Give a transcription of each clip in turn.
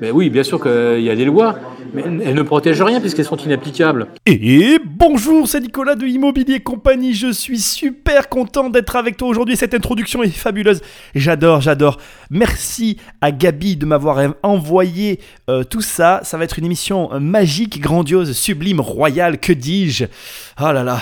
Mais oui, bien sûr qu'il y a des lois, mais elles ne protègent rien puisqu'elles sont inapplicables. Et bonjour, c'est Nicolas de Immobilier Compagnie. Je suis super content d'être avec toi aujourd'hui. Cette introduction est fabuleuse. J'adore, j'adore. Merci à Gabi de m'avoir envoyé euh, tout ça. Ça va être une émission magique, grandiose, sublime, royale. Que dis-je? Oh là là,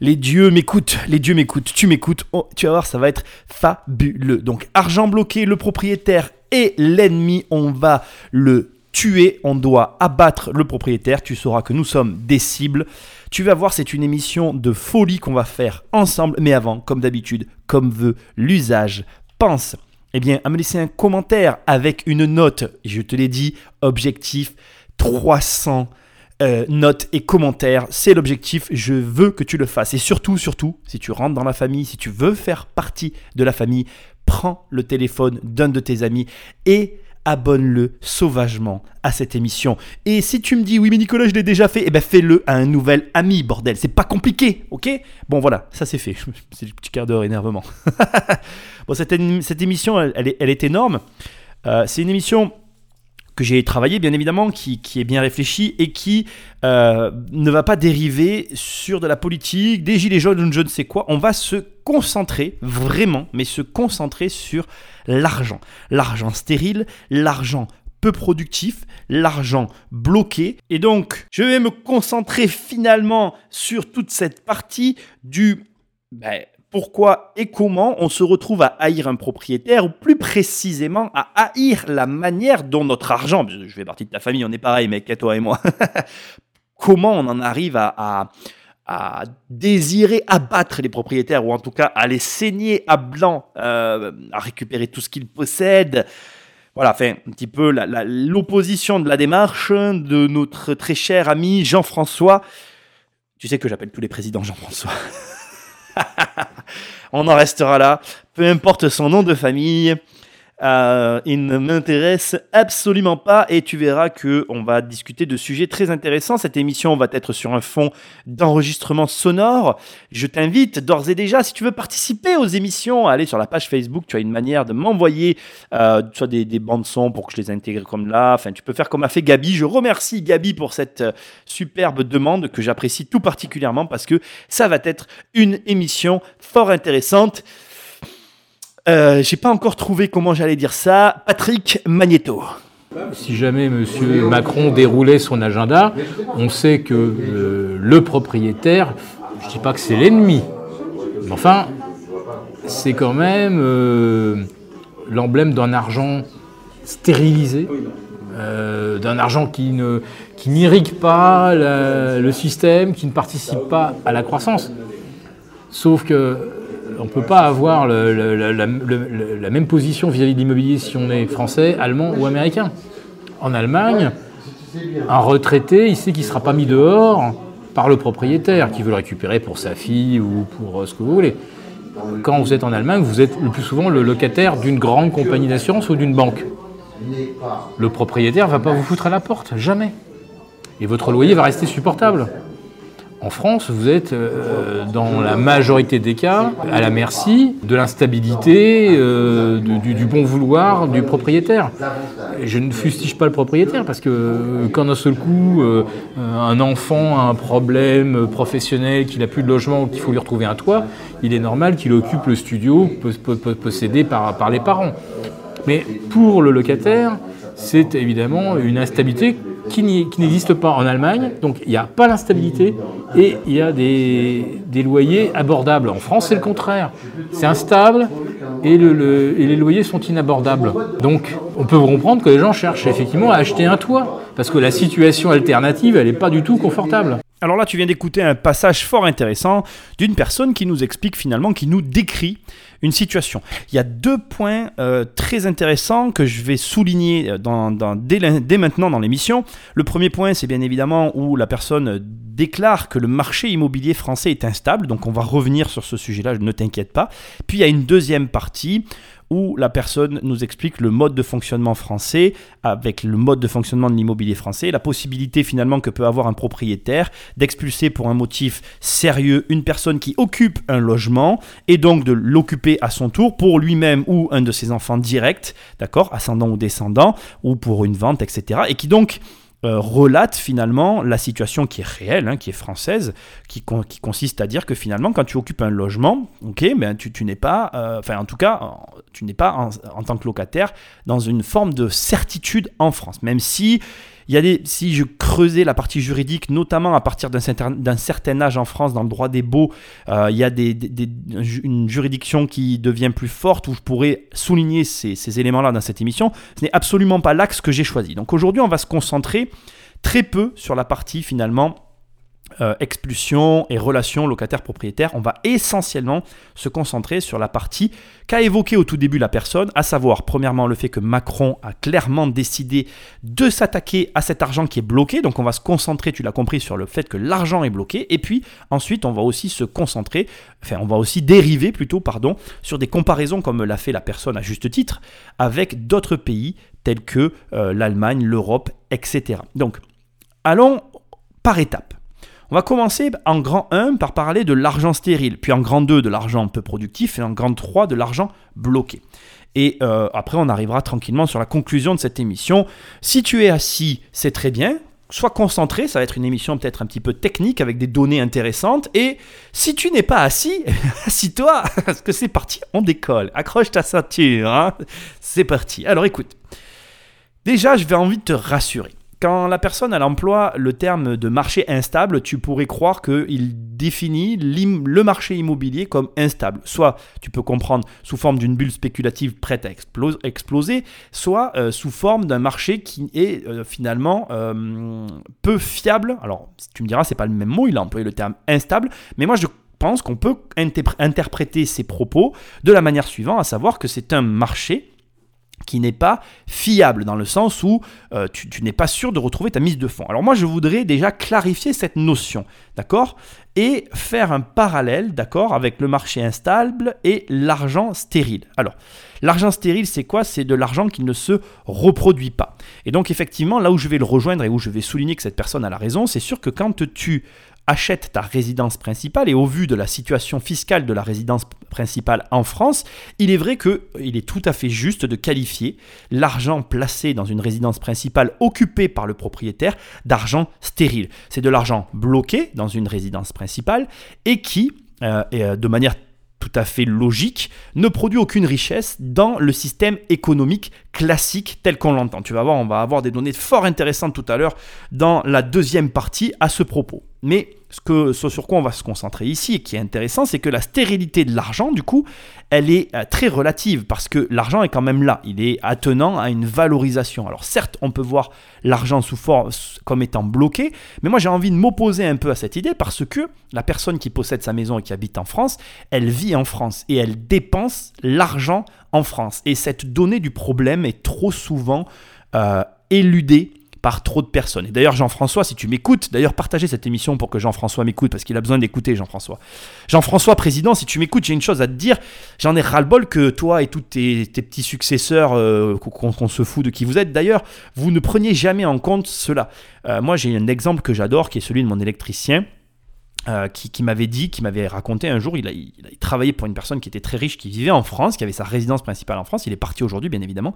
les dieux m'écoutent, les dieux m'écoutent, tu m'écoutes. Oh, tu vas voir, ça va être fabuleux. Donc, argent bloqué, le propriétaire et l'ennemi, on va le tuer, on doit abattre le propriétaire, tu sauras que nous sommes des cibles. Tu vas voir, c'est une émission de folie qu'on va faire ensemble, mais avant, comme d'habitude, comme veut l'usage, pense eh bien, à me laisser un commentaire avec une note, je te l'ai dit, objectif 300 euh, notes et commentaires, c'est l'objectif, je veux que tu le fasses. Et surtout, surtout, si tu rentres dans la famille, si tu veux faire partie de la famille, prends le téléphone d'un de tes amis et abonne-le sauvagement à cette émission. Et si tu me dis, oui, mais Nicolas, je l'ai déjà fait, eh ben fais-le à un nouvel ami, bordel. C'est pas compliqué, ok? Bon, voilà, ça c'est fait. C'est le petit quart d'heure énervement. bon, cette, cette émission, elle, est, énorme. Euh, c'est une émission que j'ai travaillé bien évidemment, qui, qui, est bien réfléchi et qui euh, ne va pas dériver sur de la politique, des gilets jaunes ou je ne sais quoi. On va se concentrer vraiment, mais se concentrer sur l'argent. L'argent stérile, l'argent peu productif, l'argent bloqué. Et donc, je vais me concentrer finalement sur toute cette partie du... Ben, pourquoi et comment on se retrouve à haïr un propriétaire, ou plus précisément à haïr la manière dont notre argent, je fais partie de ta famille, on est pareil mec, toi et moi, comment on en arrive à, désirer abattre les propriétaires, ou en tout cas à les saigner à blanc, euh, à récupérer tout ce qu'ils possèdent. Voilà, enfin, un petit peu l'opposition de la démarche de notre très cher ami Jean-François. Tu sais que j'appelle tous les présidents Jean-François. On en restera là. Peu importe son nom de famille. Euh, il ne m'intéresse absolument pas et tu verras que on va discuter de sujets très intéressants. Cette émission va être sur un fond d'enregistrement sonore. Je t'invite d'ores et déjà, si tu veux participer aux émissions, à aller sur la page Facebook. Tu as une manière de m'envoyer euh, soit des, bandes son pour que je les intègre comme là. Tu peux faire comme a fait Gabi. Je remercie Gabi pour cette euh, superbe demande que j'apprécie tout particulièrement parce que ça va être une émission fort intéressante. Euh, j'ai pas encore trouvé comment j'allais dire ça. Patrick Magneto. Si jamais M. Macron déroulait son agenda, on sait que euh, le propriétaire, je ne dis pas que c'est l'ennemi, mais enfin, c'est quand même euh, l'emblème d'un argent stérilisé, d'un argent qui ne qui n'irrigue pas le système, qui ne participe pas à la croissance. Sauf que on ne peut pas avoir la, même position vis-à-vis de l'immobilier si on est français, allemand ou américain. En Allemagne, un retraité, il sait qu'il ne sera pas mis dehors par le propriétaire qui veut le récupérer pour sa fille ou pour euh, ce que vous voulez. Quand vous êtes en Allemagne, vous êtes le plus souvent le locataire d'une grande compagnie d'assurance ou d'une banque. Le propriétaire ne va pas vous foutre à la porte, jamais. Et votre loyer va rester supportable. En France, vous êtes euh, dans la majorité des cas à la merci de l'instabilité, euh, du, bon vouloir du propriétaire. je ne fustige pas le propriétaire parce que euh, quand d'un seul coup un enfant a un problème professionnel, qu'il n'a plus de logement qu'il faut lui retrouver un toit, il est normal qu'il occupe le studio possédé par, par les parents. Mais pour le locataire, c'est évidemment une instabilité qui n'existe pas en Allemagne. Donc il n'y a pas l'instabilité et il y a des, loyers abordables. En France, c'est le contraire. C'est instable et, les loyers sont inabordables. Donc on peut comprendre que les gens cherchent effectivement à acheter un toit parce que la situation alternative, elle n'est pas du tout confortable. Alors là, tu viens d'écouter un passage fort intéressant d'une personne qui nous explique finalement, qui nous décrit une situation. Il y a deux points euh, très intéressants que je vais souligner dans, dès, maintenant dans l'émission. Le premier point, c'est bien évidemment où la personne déclare que le marché immobilier français est instable, donc on va revenir sur ce sujet-là, ne t'inquiète pas. Puis il y a une deuxième partie où la personne nous explique le mode de fonctionnement français, avec le mode de fonctionnement de l'immobilier français, la possibilité finalement que peut avoir un propriétaire d'expulser pour un motif sérieux une personne qui occupe un logement et donc de l'occuper à son tour pour lui-même ou un de ses enfants directs, d'accord, ascendant ou descendant, ou pour une vente, etc. Et qui donc euh, relate finalement la situation qui est réelle, hein, qui est française, qui, consiste à dire que finalement, quand tu occupes un logement, ok, ben tu, n'es pas, euh, enfin en tout cas, tu n'es pas en, tant que locataire dans une forme de certitude en France, même si il y a des, si je creusais la partie juridique, notamment à partir d'un certain, âge en France, dans le droit des euh, il y a une juridiction qui devient plus forte où je pourrais souligner ces, ces éléments-là dans cette émission. Ce n'est absolument pas l'axe que j'ai choisi. Donc aujourd'hui, on va se concentrer très peu sur la partie finalement euh, expulsion et relations locataire-propriétaire, on va essentiellement se concentrer sur la partie qu'a évoqué au tout début la personne, à savoir premièrement le fait que Macron a clairement décidé de s'attaquer à cet argent qui est bloqué, donc on va se concentrer, tu l'as compris, sur le fait que l'argent est bloqué, et puis ensuite on va aussi se concentrer, enfin on va aussi dériver plutôt, pardon, sur des comparaisons comme l'a fait la personne à juste titre, avec d'autres pays tels que euh, l'Allemagne, l'Europe, etc. Donc allons par étapes. On va commencer en grand 1 par parler de l'argent stérile, puis en grand 2 de l'argent peu productif et en grand 3 de l'argent bloqué. Et euh, après, on arrivera tranquillement sur la conclusion de cette émission. Si tu es assis, c'est très bien. Sois concentré, ça va être une émission peut-être un petit peu technique avec des données intéressantes. Et si tu n'es pas assis, assis-toi, parce que c'est parti, on décolle. Accroche ta ceinture, hein. c'est parti. Alors écoute, déjà, je vais envie de te rassurer. Quand la personne elle emploie le terme de marché instable, tu pourrais croire qu'il définit le marché immobilier comme instable. Soit tu peux comprendre sous forme d'une bulle spéculative prête à exploser, soit euh, sous forme d'un marché qui est euh, finalement euh, peu fiable. Alors tu me diras, c'est pas le même mot, il a employé le terme instable, mais moi je pense qu'on peut interpréter ces propos de la manière suivante, à savoir que c'est un marché qui n'est pas fiable dans le sens où euh, tu, n'es pas sûr de retrouver ta mise de fonds. Alors moi je voudrais déjà clarifier cette notion, d'accord? Et faire un parallèle, d'accord, avec le marché instable et l'argent stérile. Alors, l'argent stérile c'est quoi? C'est de l'argent qui ne se reproduit pas. Et donc effectivement, là où je vais le rejoindre et où je vais souligner que cette personne a la raison, c'est sûr que quand tu achètes ta résidence principale et au vu de la situation fiscale de la résidence principale en France, il est vrai qu'il est tout à fait juste de qualifier l'argent placé dans une résidence principale occupée par le propriétaire d'argent stérile. C'est de l'argent bloqué dans une résidence principale et qui, euh, euh, de manière tout à fait logique, ne produit aucune richesse dans le système économique classique tel qu'on l'entend. Tu vas voir, on va avoir des données fort intéressantes tout à l'heure dans la deuxième partie à ce propos. Mais ce, que, sur quoi on va se concentrer ici et qui est intéressant, c'est que la stérilité de l'argent, du coup, elle est euh, très relative parce que l'argent est quand même là. Il est attenant à une valorisation. Alors certes, on peut voir l'argent sous forme comme étant bloqué, mais moi j'ai envie de m'opposer un peu à cette idée parce que la personne qui possède sa maison et qui habite en France, elle vit en France et elle dépense l'argent en France. Et cette donnée du problème est trop souvent euh, éludée par trop de personnes. Et d'ailleurs, Jean-François, si tu m'écoutes, d'ailleurs, partagez cette émission pour que Jean-François m'écoute, parce qu'il a besoin d'écouter Jean-François. Jean-François, président, si tu m'écoutes, j'ai une chose à te dire. J'en ai ras-le-bol que toi et tous tes, petits successeurs, euh, qu'on se fout de qui vous êtes, d'ailleurs, vous ne preniez jamais en compte cela. Euh, moi, j'ai un exemple que j'adore, qui est celui de mon électricien. Euh, qui, m'avait dit, qui m'avait raconté un jour, il a, il a, travaillé pour une personne qui était très riche, qui vivait en France, qui avait sa résidence principale en France. Il est parti aujourd'hui, bien évidemment.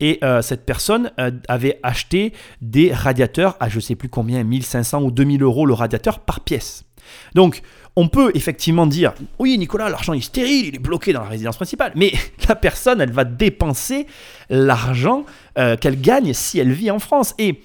Et euh, cette personne euh, avait acheté des radiateurs à je sais plus combien, 1500 ou 2000 euros le radiateur par pièce. Donc, on peut effectivement dire, oui, Nicolas, l'argent est stérile, il est bloqué dans la résidence principale, mais la personne, elle va dépenser l'argent qu'elle gagne si elle vit en France. Et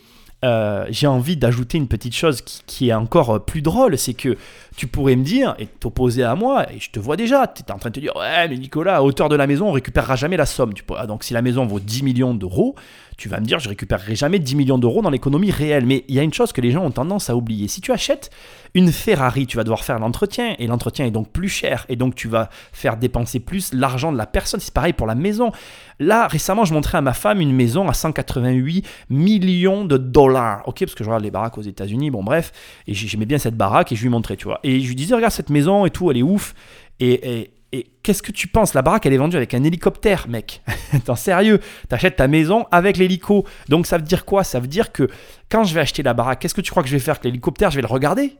euh, j'ai envie d'ajouter une petite chose qui, est encore plus drôle, c'est que tu pourrais me dire et t'opposer à moi, et je te vois déjà, tu es en train de te dire, ouais, mais Nicolas, à hauteur de la maison, on récupérera jamais la somme. Ah, donc si la maison vaut 10 millions d'euros, tu vas me dire, je récupérerai jamais 10 millions d'euros dans l'économie réelle. Mais il y a une chose que les gens ont tendance à oublier. Si tu achètes une Ferrari, tu vas devoir faire l'entretien, et l'entretien est donc plus cher, et donc tu vas faire dépenser plus l'argent de la personne. C'est pareil pour la maison. Là, récemment, je montrais à ma femme une maison à 188 millions de dollars. Ok, parce que je regarde les baraques aux États-Unis, bon bref, et j'aimais bien cette baraque, et je lui montrais, tu vois. Et je lui disais, regarde cette maison et tout, elle est ouf. Et, et qu'est-ce que tu penses? La baraque, elle est vendue avec un hélicoptère, mec. T'en sérieux T'achètes ta maison avec l'hélico. Donc ça veut dire quoi? Ça veut dire que quand je vais acheter la baraque, qu'est-ce que tu crois que je vais faire avec l'hélicoptère? Je vais le regarder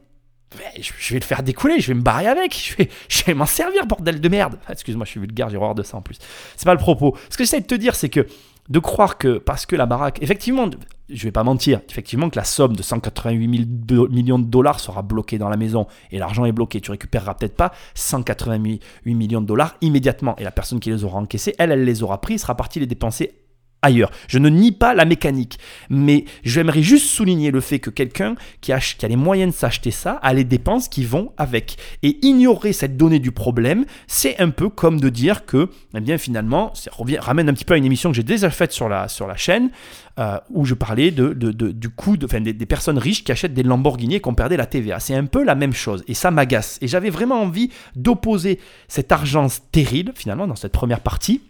je vais le faire découler, je vais me barrer avec, je vais, m'en servir, bordel de merde. Excuse-moi, je suis vulgaire, j'ai horreur de ça en plus. C'est pas le propos. Ce que j'essaie de te dire, c'est que de croire que parce que la baraque, effectivement, je vais pas mentir, effectivement que la somme de 188 000 millions de dollars sera bloquée dans la maison et l'argent est bloqué. Tu récupéreras peut-être pas 188 millions de dollars immédiatement et la personne qui les aura encaissés, elle, elle les aura pris, sera partie les dépenser ailleurs. Je ne nie pas la mécanique, mais j'aimerais juste souligner le fait que quelqu'un qui, a, les moyens de s'acheter ça a les dépenses qui vont avec. Et ignorer cette donnée du problème, c'est un peu comme de dire que, eh bien finalement, ça revient, ramène un petit peu à une émission que j'ai déjà faite sur la, sur la chaîne, euh, où je parlais du coût de, des, des, personnes riches qui achètent des Lamborghini et qui ont perdu la TVA. C'est un peu la même chose, et ça m'agace. Et j'avais vraiment envie d'opposer cet argent stérile, finalement, dans cette première partie,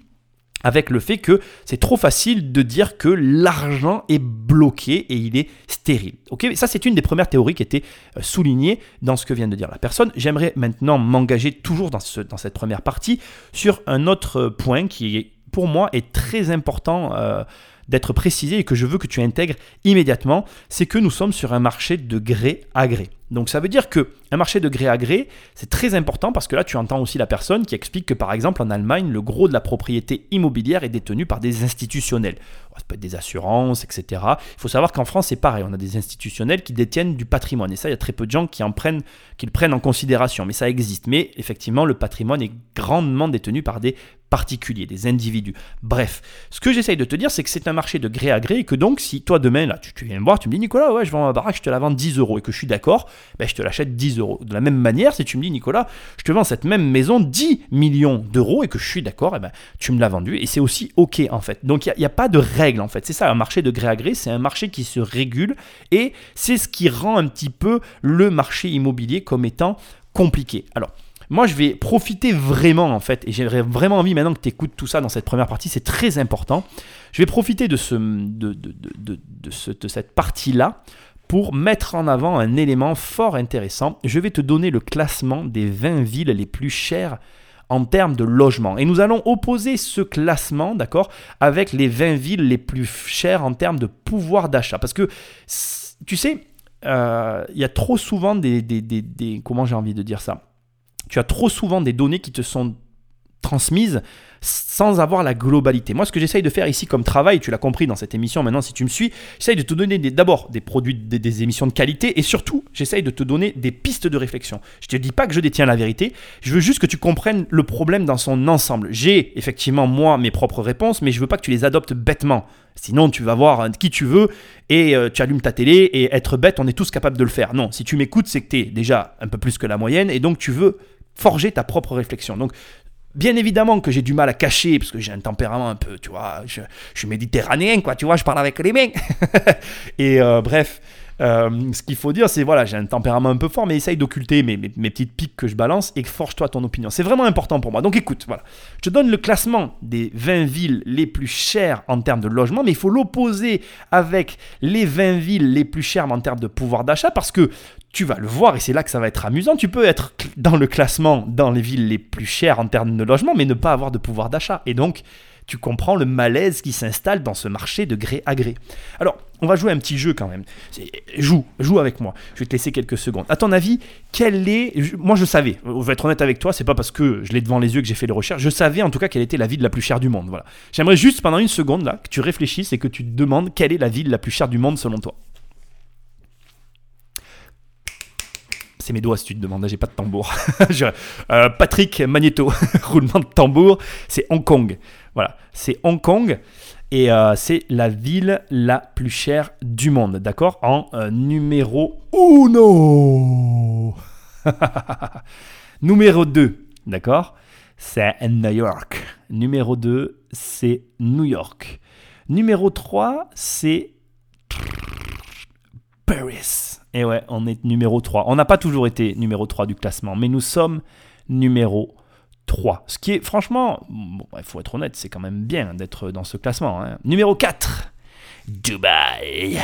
avec le fait que c'est trop facile de dire que l'argent est bloqué et il est stérile. Ok, ça c'est une des premières théories qui était euh, soulignée dans ce que vient de dire la personne. J'aimerais maintenant m'engager toujours dans, ce, dans cette première partie sur un autre point qui pour moi est très important. Euh, d'être précisé et que je veux que tu intègres immédiatement, c'est que nous sommes sur un marché de gré à gré. Donc ça veut dire que un marché de gré à gré, c'est très important parce que là tu entends aussi la personne qui explique que par exemple en Allemagne, le gros de la propriété immobilière est détenu par des institutionnels. Ça peut être des assurances, etc. Il faut savoir qu'en France c'est pareil, on a des institutionnels qui détiennent du patrimoine et ça il y a très peu de gens qui en prennent, qui le prennent en considération, mais ça existe. Mais effectivement le patrimoine est grandement détenu par des particuliers, des individus. Bref, ce que j'essaye de te dire, c'est que c'est un marché de gré à gré et que donc si toi demain là tu, viens me voir, tu me dis Nicolas, ouais je vends ma baraque, je te la vends 10 euros et que je suis d'accord, ben, je te l'achète 10 euros. De la même manière, si tu me dis, Nicolas, je te vends cette même maison 10 millions d'euros et que je suis d'accord, eh ben, tu me l'as vendu et c'est aussi OK en fait. Donc il n'y a, a, pas de règle en fait. C'est ça, un marché de gré à gré, c'est un marché qui se régule et c'est ce qui rend un petit peu le marché immobilier comme étant compliqué. Alors, moi, je vais profiter vraiment, en fait, et j'aurais vraiment envie maintenant que tu écoutes tout ça dans cette première partie, c'est très important. Je vais profiter de, ce, de, de, de, de cette partie-là pour mettre en avant un élément fort intéressant. Je vais te donner le classement des 20 villes les plus chères en termes de logement. Et nous allons opposer ce classement, d'accord, avec les 20 villes les plus chères en termes de pouvoir d'achat. Parce que, tu sais, euh, il y a trop souvent des, des, des comment j'ai envie de dire ça? Tu as trop souvent des données qui te sont transmises sans avoir la globalité. Moi, ce que j'essaye de faire ici comme travail, tu l'as compris dans cette émission maintenant, si tu me suis, j'essaye de te donner d'abord des produits, des, émissions de qualité et surtout, j'essaye de te donner des pistes de réflexion. Je te dis pas que je détiens la vérité, je veux juste que tu comprennes le problème dans son ensemble. J'ai effectivement, moi, mes propres réponses, mais je veux pas que tu les adoptes bêtement. Sinon, tu vas voir qui tu veux et euh, tu allumes ta télé et être bête, on est tous capables de le faire. Non, si tu m'écoutes, c'est que tu es déjà un peu plus que la moyenne et donc tu veux forger ta propre réflexion. Donc, Bien évidemment que j'ai du mal à cacher, parce que j'ai un tempérament un peu, tu vois, je, suis méditerranéen, quoi, tu vois, je parle avec les mains. et euh, bref, ce qu'il faut dire, c'est voilà, j'ai un tempérament un peu fort, mais essaye d'occulter mes, mes, petites piques que je balance et forge-toi ton opinion. C'est vraiment important pour moi. Donc écoute, voilà. Je te donne le classement des 20 villes les plus chères en termes de logement, mais il faut l'opposer avec les 20 villes les plus chères en termes de pouvoir d'achat parce que tu vas le voir et c'est là que ça va être amusant. Tu peux être dans le classement dans les villes les plus chères en termes de logement, mais ne pas avoir de pouvoir d'achat. Et donc, tu comprends le malaise qui s'installe dans ce marché de gré à gré. Alors, on va jouer un petit jeu quand même. Joue, joue avec moi. Je vais te laisser quelques secondes. À ton avis, quelle est. Moi, je savais, je vais être honnête avec toi, c'est pas parce que je l'ai devant les yeux que j'ai fait les recherches. Je savais en tout cas quelle était la ville la plus chère du monde. Voilà. J'aimerais juste pendant une seconde là que tu réfléchisses et que tu te demandes quelle est la ville la plus chère du monde selon toi. C'est mes doigts si tu te demandes, j'ai pas de tambour. Euh, Patrick Magneto, roulement de tambour, c'est Hong Kong. Voilà, c'est Hong Kong et euh, c'est la ville la plus chère du monde, d'accord? En euh, numéro 1. numéro 2, d'accord? C'est New York. Numéro 2, c'est New York. Numéro 3, c'est Paris. Et ouais, on est numéro 3. On n'a pas toujours été numéro 3 du classement, mais nous sommes numéro 3. Ce qui est franchement, bon, il faut être honnête, c'est quand même bien d'être dans ce classement. Hein. Numéro 4, Dubaï.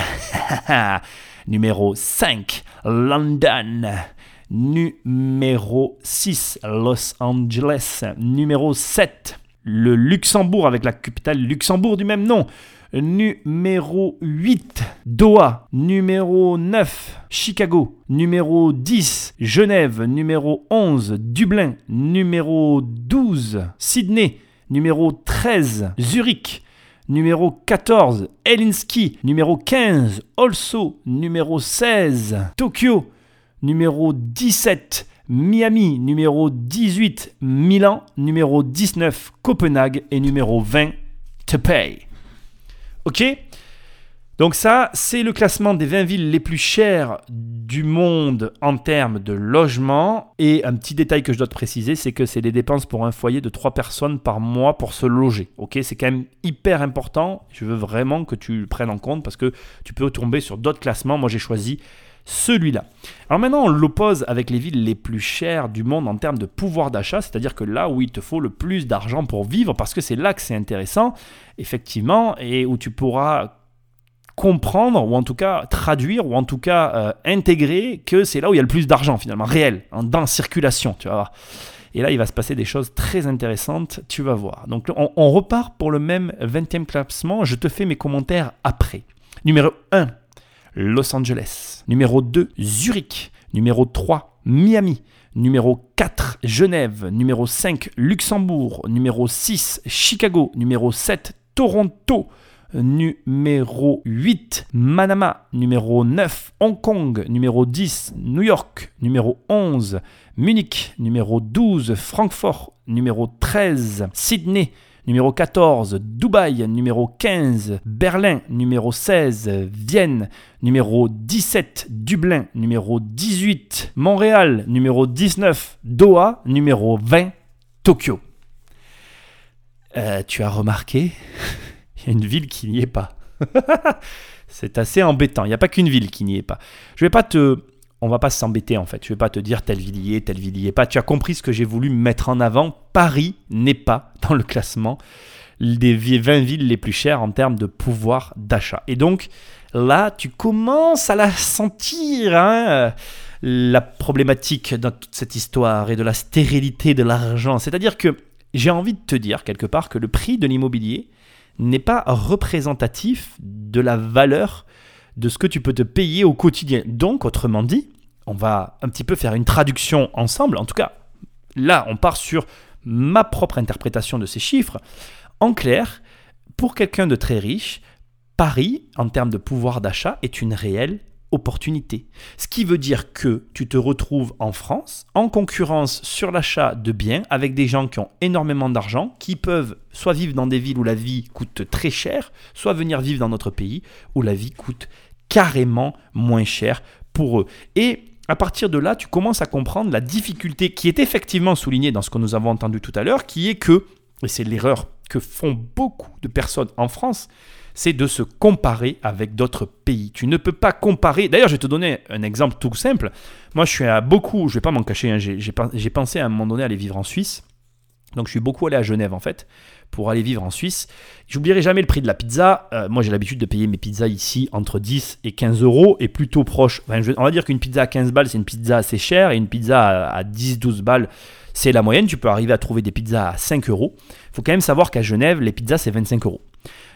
numéro 5, London. Numéro 6, Los Angeles. Numéro 7, le Luxembourg avec la capitale Luxembourg du même nom. Numéro 8, Doha. Numéro 9, Chicago. Numéro 10, Genève. Numéro 11, Dublin. Numéro 12, Sydney. Numéro 13, Zurich. Numéro 14, Helsinki. Numéro 15, Also. Numéro 16, Tokyo. Numéro 17, Miami. Numéro 18, Milan. Numéro 19, Copenhague. Et numéro 20, Taipei. Ok? Donc ça, c'est le classement des 20 villes les plus chères du monde en termes de logement. Et un petit détail que je dois te préciser, c'est que c'est des dépenses pour un foyer de 3 personnes par mois pour se loger. Ok, c'est quand même hyper important. Je veux vraiment que tu le prennes en compte parce que tu peux tomber sur d'autres classements. Moi, j'ai choisi celui-là. Alors maintenant, on l'oppose avec les villes les plus chères du monde en termes de pouvoir d'achat, c'est-à-dire que là où il te faut le plus d'argent pour vivre, parce que c'est là que c'est intéressant, effectivement, et où tu pourras comprendre, ou en tout cas traduire, ou en tout cas euh, intégrer que c'est là où il y a le plus d'argent finalement, réel, dans circulation, tu vas voir. Et là, il va se passer des choses très intéressantes, tu vas voir. Donc on, on repart pour le même 20e classement, je te fais mes commentaires après. Numéro 1, Los Angeles. Numéro 2, Zurich. Numéro 3, Miami. Numéro 4, Genève. Numéro 5, Luxembourg. Numéro 6, Chicago. Numéro 7, Toronto. Numéro 8, Manama. Numéro 9, Hong Kong. Numéro 10, New York. Numéro 11, Munich. Numéro 12, Francfort. Numéro 13, Sydney. Numéro 14, Dubaï. Numéro 15, Berlin. Numéro 16, Vienne. Numéro 17, Dublin. Numéro 18, Montréal. Numéro 19, Doha. Numéro 20, Tokyo. Euh, tu as remarqué, il y a une ville qui n'y est pas. C'est assez embêtant. Il n'y a pas qu'une ville qui n'y est pas. Je vais pas te on va pas s'embêter en fait. Je vais pas te dire telle ville est, telle ville est pas. Tu as compris ce que j'ai voulu mettre en avant. Paris n'est pas dans le classement des 20 villes les plus chères en termes de pouvoir d'achat. Et donc là, tu commences à la sentir, hein, la problématique dans toute cette histoire et de la stérilité de l'argent. C'est-à-dire que j'ai envie de te dire quelque part que le prix de l'immobilier n'est pas représentatif de la valeur de ce que tu peux te payer au quotidien. Donc, autrement dit, on va un petit peu faire une traduction ensemble. En tout cas, là, on part sur ma propre interprétation de ces chiffres. En clair, pour quelqu'un de très riche, Paris, en termes de pouvoir d'achat, est une réelle opportunité. Ce qui veut dire que tu te retrouves en France en concurrence sur l'achat de biens avec des gens qui ont énormément d'argent, qui peuvent soit vivre dans des villes où la vie coûte très cher, soit venir vivre dans notre pays où la vie coûte carrément moins cher pour eux. Et à partir de là, tu commences à comprendre la difficulté qui est effectivement soulignée dans ce que nous avons entendu tout à l'heure, qui est que, et c'est l'erreur que font beaucoup de personnes en France, c'est de se comparer avec d'autres pays. Tu ne peux pas comparer. D'ailleurs, je vais te donner un exemple tout simple. Moi, je suis à beaucoup, je vais pas m'en cacher, hein, j'ai pensé à un moment donné aller vivre en Suisse. Donc, je suis beaucoup allé à Genève en fait pour aller vivre en Suisse. J'oublierai jamais le prix de la pizza. Euh, moi, j'ai l'habitude de payer mes pizzas ici entre 10 et 15 euros et plutôt proche. on va dire qu'une pizza à 15 balles, c'est une pizza assez chère et une pizza à 10-12 balles, c'est la moyenne. Tu peux arriver à trouver des pizzas à 5 euros. Il faut quand même savoir qu'à Genève, les pizzas, c'est 25 euros.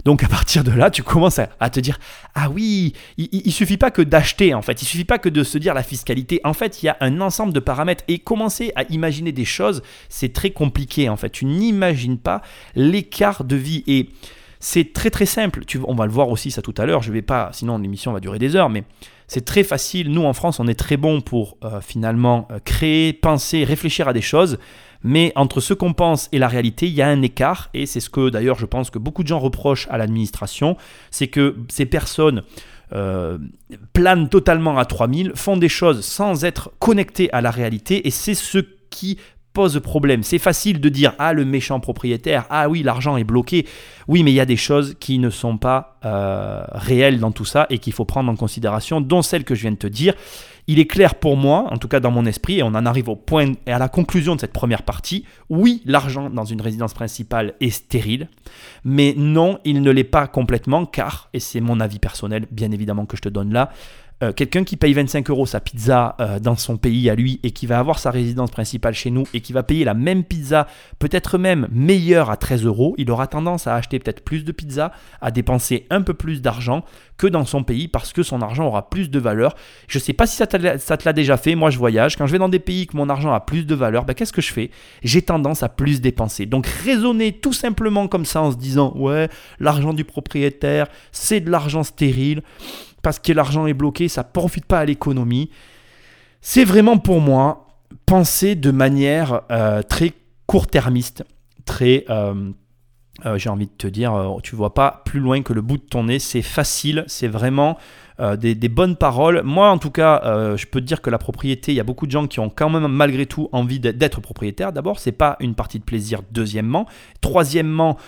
Donc à partir de là, tu commences à, te dire ah oui, il, il, suffit pas que d'acheter en fait, il suffit pas que de se dire la fiscalité. En fait, il y a un ensemble de paramètres et commencer à imaginer des choses, c'est très compliqué en fait. Tu n'imagines pas l'écart de vie et c'est très très simple. On va le voir aussi ça tout à l'heure. Je vais pas, sinon l'émission va durer des heures, mais c'est très facile. Nous en France, on est très bon pour euh, finalement euh, créer, penser, réfléchir à des choses. Mais entre ce qu'on pense et la réalité, il y a un écart, et c'est ce que d'ailleurs je pense que beaucoup de gens reprochent à l'administration, c'est que ces personnes euh, planent totalement à 3000, font des choses sans être connectées à la réalité, et c'est ce qui pose problème. C'est facile de dire ah le méchant propriétaire, ah oui l'argent est bloqué. Oui mais il y a des choses qui ne sont pas euh, réelles dans tout ça et qu'il faut prendre en considération, dont celle que je viens de te dire. Il est clair pour moi, en tout cas dans mon esprit, et on en arrive au point et à la conclusion de cette première partie, oui, l'argent dans une résidence principale est stérile, mais non, il ne l'est pas complètement, car, et c'est mon avis personnel, bien évidemment que je te donne là, euh, quelqu'un qui paye 25 euros sa pizza euh, dans son pays à lui et qui va avoir sa résidence principale chez nous et qui va payer la même pizza, peut-être même meilleure à 13 euros, il aura tendance à acheter peut-être plus de pizza, à dépenser un peu plus d'argent que dans son pays parce que son argent aura plus de valeur. Je ne sais pas si ça, te l'a déjà fait, moi je voyage, quand je vais dans des pays que mon argent a plus de valeur, ben, qu'est-ce que je fais? J'ai tendance à plus dépenser. Donc raisonner tout simplement comme ça en se disant ouais, l'argent du propriétaire, c'est de l'argent stérile parce que l'argent est bloqué, ça ne profite pas à l'économie. C'est vraiment pour moi penser de manière euh, très court-termiste, très... Euh, euh, j'ai envie de te dire, tu vois pas plus loin que le bout de ton nez, c'est facile, c'est vraiment des, bonnes paroles. Moi, en tout cas, je peux te dire que la propriété, il y a beaucoup de gens qui ont quand même malgré tout envie d'être propriétaire. D'abord, c'est pas une partie de plaisir. Deuxièmement, troisièmement,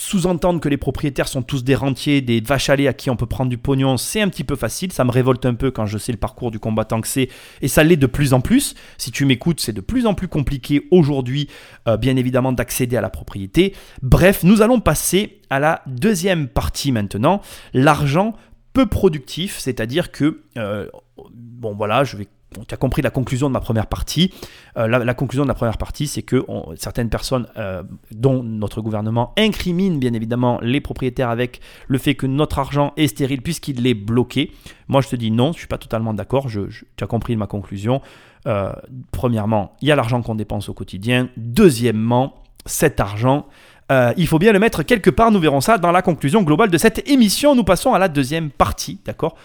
sous-entendre que les propriétaires sont tous des rentiers, des vaches à lait à qui on peut prendre du pognon, c'est un petit peu facile. Ça me révolte un peu quand je sais le parcours du combattant que c'est. Et ça l'est de plus en plus. Si tu m'écoutes, c'est de plus en plus compliqué aujourd'hui, euh, bien évidemment, d'accéder à la propriété. Bref, nous allons passer à la deuxième partie maintenant. L'argent peu productif, c'est-à-dire que, euh, bon voilà, je vais tu as compris la conclusion de ma première partie. Euh, la, conclusion de la première partie, c'est que certaines personnes, euh, dont notre gouvernement, incriminent bien évidemment les propriétaires avec le fait que notre argent est stérile puisqu'il est bloqué. Moi, je te dis non, je ne suis pas totalement d'accord. tu as compris ma conclusion. Euh, premièrement, il y a l'argent qu'on dépense au quotidien. Deuxièmement, cet argent, il faut bien le mettre quelque part. Nous verrons ça dans la conclusion globale de cette émission. Nous passons à la deuxième partie, d'accord?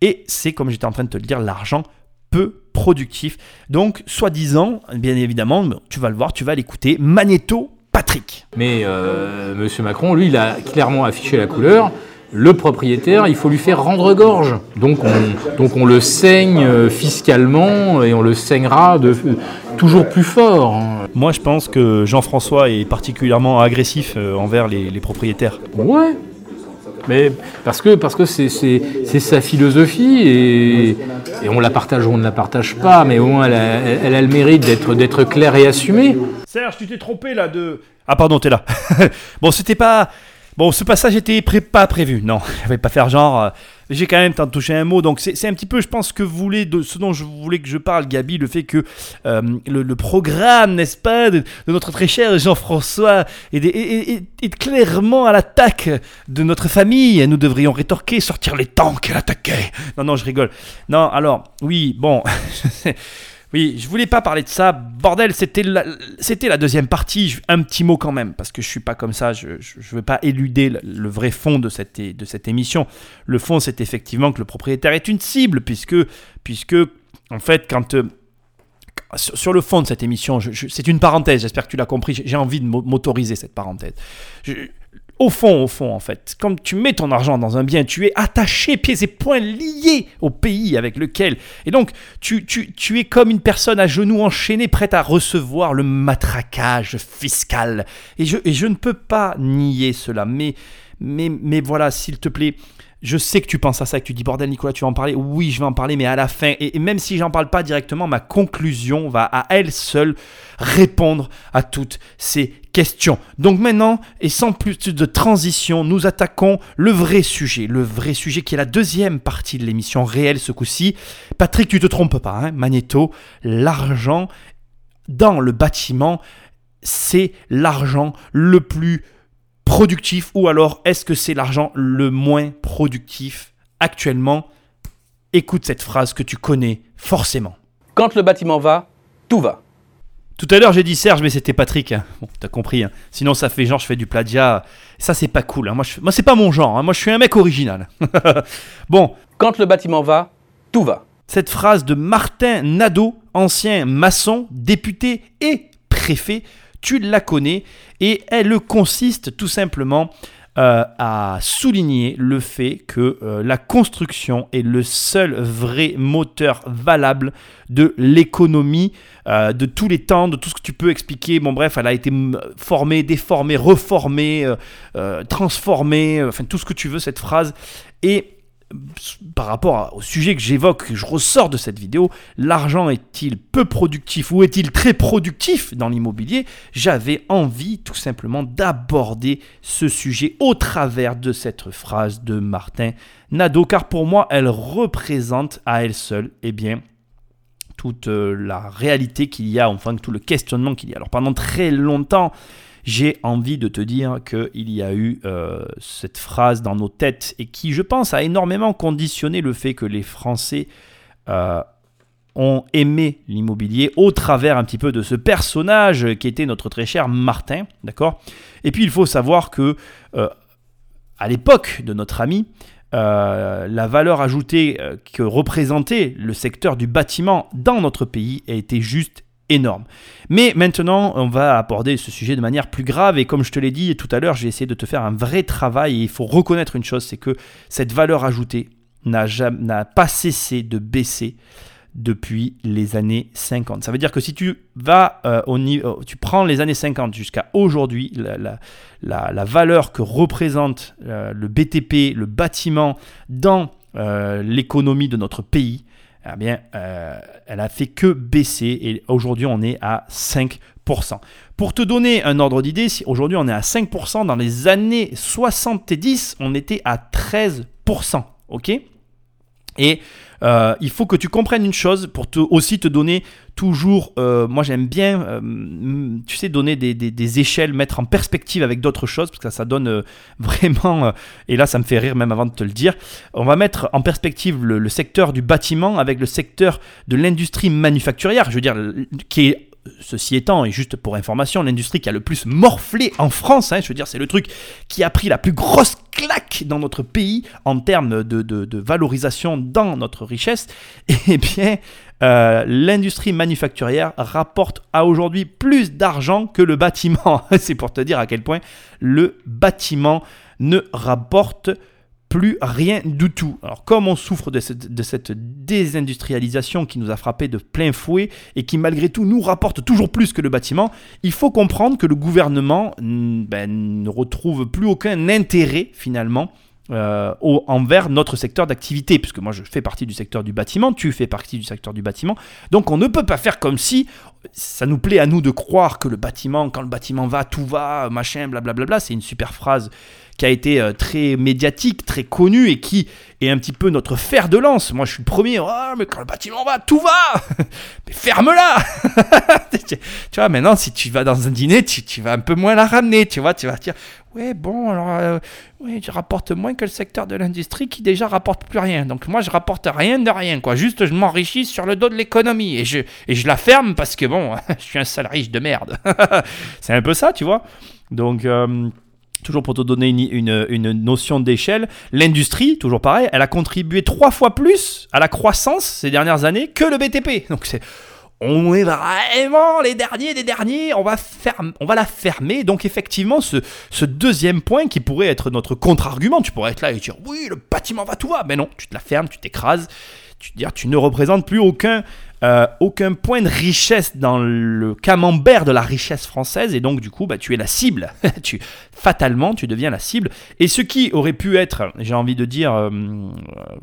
Et c'est, comme j'étais en train de te le dire, l'argent peu productif. Donc, soi-disant, bien évidemment, tu vas le voir, tu vas l'écouter, Magneto Patrick. Mais euh, Monsieur Macron, lui, il a clairement affiché la couleur. Le propriétaire, il faut lui faire rendre gorge. Donc on, donc on le saigne euh, fiscalement et on le saignera de, toujours plus fort. Hein. Moi, je pense que Jean-François est particulièrement agressif euh, envers les, les propriétaires. Ouais, mais parce que parce que c'est sa philosophie et, et, on la partage ou on ne la partage pas, mais au moins elle a, elle a le mérite d'être d'être claire et assumée. Serge, tu t'es trompé là de. Ah pardon, t'es là. bon, c'était pas. Bon, ce passage était pas prévu. Non, je vais pas faire genre. J'ai quand même touché un mot. Donc c'est un petit peu, je pense, que vous voulez, ce dont je voulais que je parle, Gabi, le fait que euh, le, programme, n'est-ce pas, de, notre très cher Jean-François est, clairement à l'attaque de notre famille. Nous devrions rétorquer, sortir les tanks et l'attaquer. Non, non, je rigole. Non, alors, oui, bon. Oui, je voulais pas parler de ça. Bordel, c'était la, la deuxième partie. Un petit mot quand même, parce que je suis pas comme ça. Je ne veux pas éluder le, vrai fond de cette, de cette émission. Le fond, c'est effectivement que le propriétaire est une cible, puisque, puisque en fait, quand. Euh, sur, le fond de cette émission, c'est une parenthèse, j'espère que tu l'as compris, j'ai envie de m'autoriser cette parenthèse. Je, au fond, au fond, en fait, quand tu mets ton argent dans un bien, tu es attaché, pieds et poings liés au pays avec lequel. Et donc, tu, tu, es comme une personne à genoux enchaînée, prête à recevoir le matraquage fiscal. Et je, et je ne peux pas nier cela, mais, mais, mais voilà, s'il te plaît, je sais que tu penses à ça, que tu dis bordel Nicolas, tu vas en parler. Oui, je vais en parler, mais à la fin, et, même si j'en parle pas directement, ma conclusion va à elle seule répondre à toutes ces questions. Donc maintenant, et sans plus de transition, nous attaquons le vrai sujet, le vrai sujet qui est la deuxième partie de l'émission réelle ce coup-ci. Patrick, tu te trompes pas, hein, Magneto, l'argent dans le bâtiment, c'est l'argent le plus productif ou alors est-ce que c'est l'argent le moins productif actuellement? Écoute cette phrase que tu connais forcément. Quand le bâtiment va, tout va. Tout à l'heure j'ai dit Serge mais c'était Patrick. Bon, t'as compris. Hein. Sinon ça fait genre je fais du plagiat. Ça c'est pas cool. Hein. Moi, je... Moi c'est pas mon genre. Hein. Moi je suis un mec original. bon. Quand le bâtiment va, tout va. Cette phrase de Martin Nadeau, ancien maçon, député et préfet, tu la connais et elle consiste tout simplement euh, à souligner le fait que euh, la construction est le seul vrai moteur valable de l'économie euh, de tous les temps, de tout ce que tu peux expliquer. Bon bref, elle a été formée, déformée, reformée, transformée, enfin tout ce que tu veux cette phrase. Et par rapport au sujet que j'évoque, que je ressors de cette vidéo, l'argent est-il peu productif ou est-il très productif dans l'immobilier? J'avais envie tout simplement d'aborder ce sujet au travers de cette phrase de Martin Nadeau, car pour moi, elle représente à elle seule, eh bien, toute euh, la réalité qu'il y a, enfin tout le questionnement qu'il y a. Alors pendant très longtemps, j'ai envie de te dire qu'il y a eu euh, cette phrase dans nos têtes et qui, je pense, a énormément conditionné le fait que les Français euh, ont aimé l'immobilier au travers un petit peu de ce personnage qui était notre très cher Martin, d'accord? Et puis il faut savoir que euh, à l'époque de notre ami, la valeur ajoutée que représentait le secteur du bâtiment dans notre pays était juste énorme. Mais maintenant, on va aborder ce sujet de manière plus grave et comme je te l'ai dit tout à l'heure, j'ai essayé de te faire un vrai travail et il faut reconnaître une chose, c'est que cette valeur ajoutée n'a pas cessé de baisser depuis les années 50. Ça veut dire que si tu vas euh, au niveau, tu prends les années 50 jusqu'à aujourd'hui, la, valeur que représente euh, le BTP, le bâtiment dans euh, l'économie de notre pays, eh bien, euh, elle a fait que baisser et aujourd'hui on est à 5%. Pour te donner un ordre d'idée, aujourd'hui on est à 5%, dans les années 70, on était à 13%. Ok? Et euh, il faut que tu comprennes une chose pour te, aussi te donner toujours, euh, moi j'aime bien, euh, tu sais, donner des, échelles, mettre en perspective avec d'autres choses, parce que ça, donne vraiment, et là ça me fait rire même avant de te le dire, on va mettre en perspective le, le secteur du bâtiment avec le secteur de l'industrie manufacturière, je veux dire, qui est ceci étant, et juste pour information, l'industrie qui a le plus morflé en France, hein, je veux dire, c'est le truc qui a pris la plus grosse claque dans notre pays en termes de, valorisation dans notre richesse, eh bien, euh, l'industrie manufacturière rapporte à aujourd'hui plus d'argent que le bâtiment. c'est pour te dire à quel point le bâtiment ne rapporte plus rien du tout. Alors comme on souffre de cette, désindustrialisation qui nous a frappé de plein fouet et qui malgré tout nous rapporte toujours plus que le bâtiment, il faut comprendre que le gouvernement ben, ne retrouve plus aucun intérêt finalement euh, envers notre secteur d'activité, puisque moi je fais partie du secteur du bâtiment, tu fais partie du secteur du bâtiment, donc on ne peut pas faire comme si ça nous plaît à nous de croire que le bâtiment, quand le bâtiment va, tout va, machin, blablabla, c'est une super phrase qui a été euh, très médiatique, très connu et qui est un petit peu notre fer de lance. Moi, je suis le premier. Oh, mais quand le bâtiment va, tout va Mais ferme-la Tu vois, maintenant, si tu vas dans un dîner, tu, vas un peu moins la ramener. Tu vois, tu vas dire Ouais, bon, alors, euh, je rapporte moins que le secteur de l'industrie qui déjà rapporte plus rien. Donc, moi, je rapporte rien de rien, quoi. Juste, je m'enrichis sur le dos de l'économie et je, la ferme parce que, bon, je suis un salarié de merde. C'est un peu ça, tu vois. Donc. Euh, Toujours pour te donner une, notion d'échelle, l'industrie, toujours pareil, elle a contribué trois fois plus à la croissance ces dernières années que le BTP. Donc c'est, on est vraiment les derniers des derniers, on va, on va la fermer. Donc effectivement, ce, deuxième point qui pourrait être notre contre-argument, tu pourrais être là et dire oui, le bâtiment va tout va, mais non, tu te la fermes, tu t'écrases, tu, tu ne représentes plus aucun euh, aucun point de richesse dans le camembert de la richesse française et donc du coup bah, tu es la cible. tu, fatalement tu deviens la cible. Et ce qui aurait pu être, j'ai envie de dire, euh,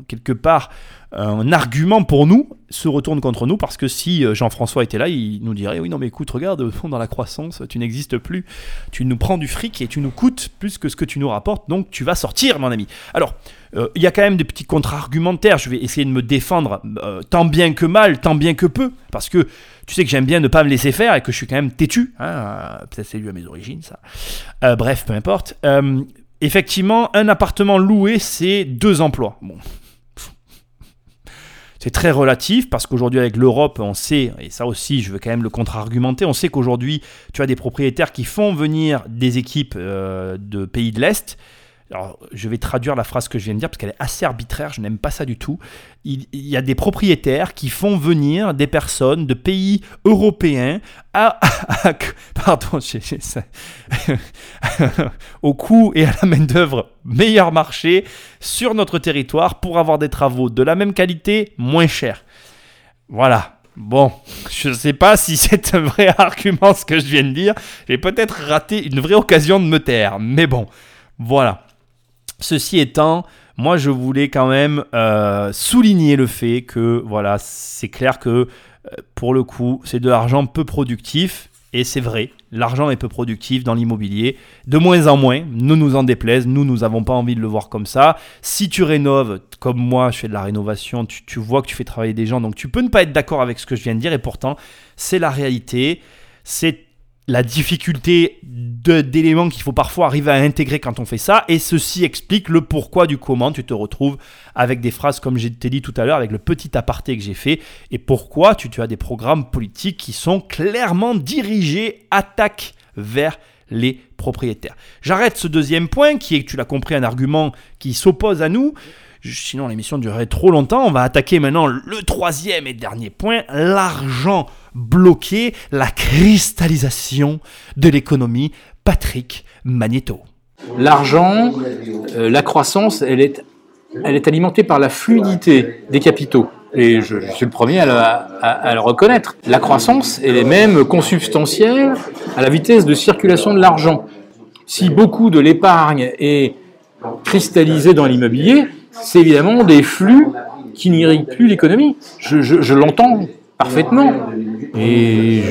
quelque part un argument pour nous se retourne contre nous parce que si euh, Jean-François était là, il nous dirait oui non mais écoute regarde dans la croissance tu n'existes plus, tu nous prends du fric et tu nous coûtes plus que ce que tu nous rapportes donc tu vas sortir mon ami. Alors euh, il y a quand même des petits contre-argumentaires, je vais essayer de me défendre euh, tant bien que mal, tant bien que peu parce que tu sais que j'aime bien ne pas me laisser faire et que je suis quand même têtu, hein, peut-être c'est lui à mes origines ça. bref peu importe. effectivement un appartement loué c'est deux emplois. Bon c'est très relatif parce qu'aujourd'hui avec l'Europe, on sait, et ça aussi je veux quand même le contre-argumenter, on sait qu'aujourd'hui tu as des propriétaires qui font venir des équipes euh, de pays de l'Est alors, je vais traduire la phrase que je viens de dire parce qu'elle est assez arbitraire, je n'aime pas ça du tout. Il, y a des propriétaires qui font venir des personnes de pays européens au coût et à la main-d'œuvre meilleur marché sur notre territoire pour avoir des travaux de la même qualité, moins cher. Voilà. Bon, je ne sais pas si c'est un vrai argument ce que je viens de dire. J'ai peut-être raté une vraie occasion de me taire. Mais bon, voilà. Ceci étant, moi je voulais quand même euh, souligner le fait que voilà, c'est clair que euh, pour le coup, c'est de l'argent peu productif. Et c'est vrai, l'argent est peu productif dans l'immobilier, de moins en moins, ne nous en déplaise, nous, nous n'avons pas envie de le voir comme ça. Si tu rénoves, comme moi, je fais de la rénovation, tu, tu vois que tu fais travailler des gens, donc tu peux ne pas être d'accord avec ce que je viens de dire, et pourtant, c'est la réalité, c'est la difficulté d'éléments qu'il faut parfois arriver à intégrer quand on fait ça, et ceci explique le pourquoi du comment tu te retrouves avec des phrases comme je t'ai dit tout à l'heure, avec le petit aparté que j'ai fait, et pourquoi tu, tu as des programmes politiques qui sont clairement dirigés, attaque vers les propriétaires. J'arrête ce deuxième point, qui est, tu l'as compris, un argument qui s'oppose à nous. Sinon, l'émission durerait trop longtemps. On va attaquer maintenant le troisième et dernier point, l'argent bloqué, la cristallisation de l'économie. Patrick Magneto. L'argent, euh, la croissance, elle est, elle est alimentée par la fluidité des capitaux. Et je, suis le premier à le, à le reconnaître. La croissance, elle est même consubstantielle à la vitesse de circulation de l'argent. Si beaucoup de l'épargne est cristallisée dans l'immobilier, c'est évidemment des flux qui n'irriguent plus l'économie. Je, l'entends parfaitement. Et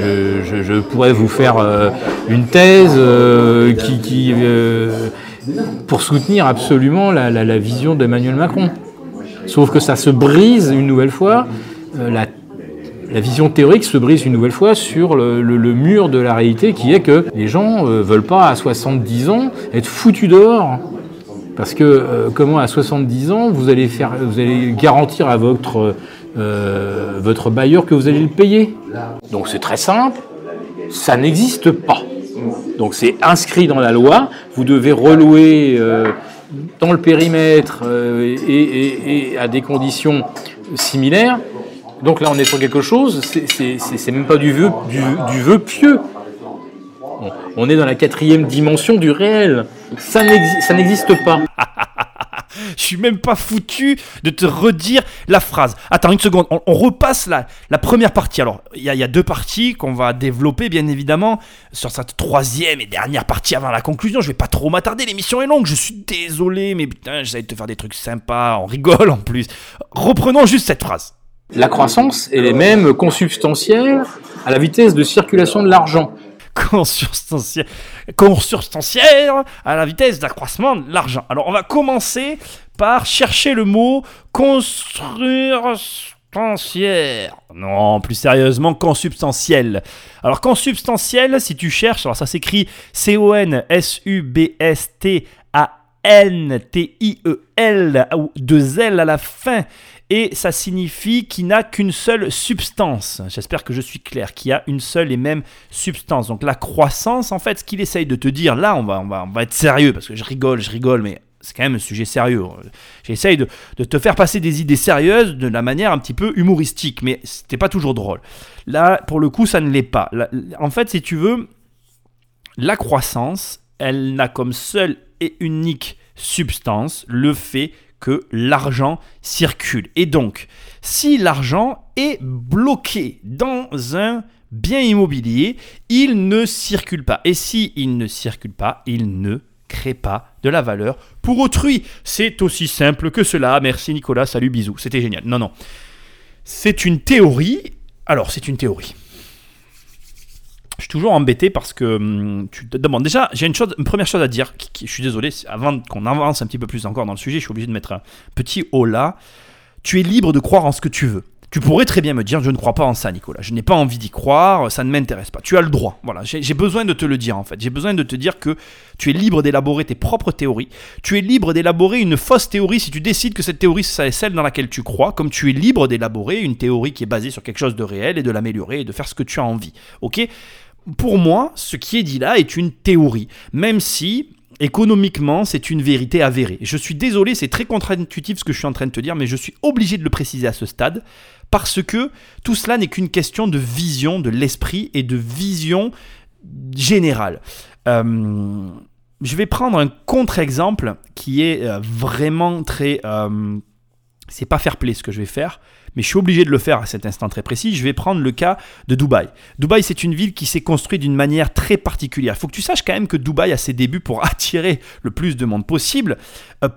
je, pourrais vous faire euh, une thèse euh, euh, pour soutenir absolument la, vision d'Emmanuel Macron. Sauf que ça se brise une nouvelle fois, la, vision théorique se brise une nouvelle fois sur le, le- le mur de la réalité qui est que les gens veulent pas à 70 ans être foutus dehors. Parce que euh, comment à 70 ans vous allez faire, vous allez garantir à votre euh, votre bailleur que vous allez le payer. Donc c'est très simple, ça n'existe pas. Donc c'est inscrit dans la loi. Vous devez relouer euh, dans le périmètre et, à des conditions similaires. Donc là on est sur quelque chose. c'est- même pas du vœu pieux. On est dans la quatrième dimension du réel. Ça n'exi- ça n'existe pas. Je suis même pas foutu de te redire la phrase. Attends une seconde, on, on repasse la, la première partie. Alors, il y, a- il y a deux parties qu'on va développer, bien évidemment, sur cette troisième et dernière partie avant la conclusion. Je vais pas trop m'attarder, l'émission est longue, je suis désolé, mais putain, j'essaie de te faire des trucs sympas, on rigole en plus. Reprenons juste cette phrase. La croissance, elle est même consubstantielle à la vitesse de circulation de l'argent. Consubstantielle, à la vitesse d'accroissement de l'argent. Alors on va commencer par chercher le mot consubstantielle. Non, plus sérieusement, consubstantiel. Alors consubstantiel, si tu cherches, alors ça s'écrit C-O-N-S-U-B-S-T-A-N-T-I-E-L, ou deux L à la fin et ça signifie qu'il n'a qu'une seule substance. J'espère que je suis clair, qu'il y a une seule et même substance. Donc la croissance, en fait, ce qu'il essaye de te dire, là, on va, on va, on va être sérieux, parce que je rigole, je rigole, mais c'est quand même un sujet sérieux. J'essaye de, te faire passer des idées sérieuses de la manière un petit peu humoristique, mais c'était pas toujours drôle. Là, pour le coup, ça ne l'est pas. En fait, si tu veux, la croissance, elle n'a comme seule et unique substance le fait que l'argent circule. Et donc, si l'argent est bloqué dans un bien immobilier, il ne circule pas. Et si il ne circule pas, il ne crée pas de la valeur pour autrui. C'est aussi simple que cela. Merci Nicolas, salut, bisous. C'était génial. Non, non. C'est une théorie. Alors, c'est une théorie. Je suis toujours embêté parce que hum, tu demandes. Déjà, j'ai une, chose, une première chose à dire. Je suis désolé, avant qu'on avance un petit peu plus encore dans le sujet, je suis obligé de mettre un petit haut là. Tu es libre de croire en ce que tu veux. Tu pourrais très bien me dire, je ne crois pas en ça, Nicolas. Je n'ai pas envie d'y croire, ça ne m'intéresse pas. Tu as le droit. Voilà, j'ai besoin de te le dire en fait. J'ai besoin de te dire que tu es libre d'élaborer tes propres théories. Tu es libre d'élaborer une fausse théorie si tu décides que cette théorie c'est celle dans laquelle tu crois, comme tu es libre d'élaborer une théorie qui est basée sur quelque chose de réel et de l'améliorer et de faire ce que tu as envie. Ok? Pour moi, ce qui est dit là est une théorie, même si économiquement, c'est une vérité avérée. Je suis désolé, c'est très contre-intuitif ce que je suis en train de te dire, mais je suis obligé de le préciser à ce stade, parce que tout cela n'est qu'une question de vision de l'esprit et de vision générale. Euh, je vais prendre un contre-exemple qui est euh, vraiment très... euh, c'est pas fair play ce que je vais faire, mais je suis obligé de le faire à cet instant très précis. Je vais prendre le cas de Dubaï. Dubaï, c'est une ville qui s'est construite d'une manière très particulière. Il faut que tu saches quand même que Dubaï, à ses débuts, pour attirer le plus de monde possible, euh,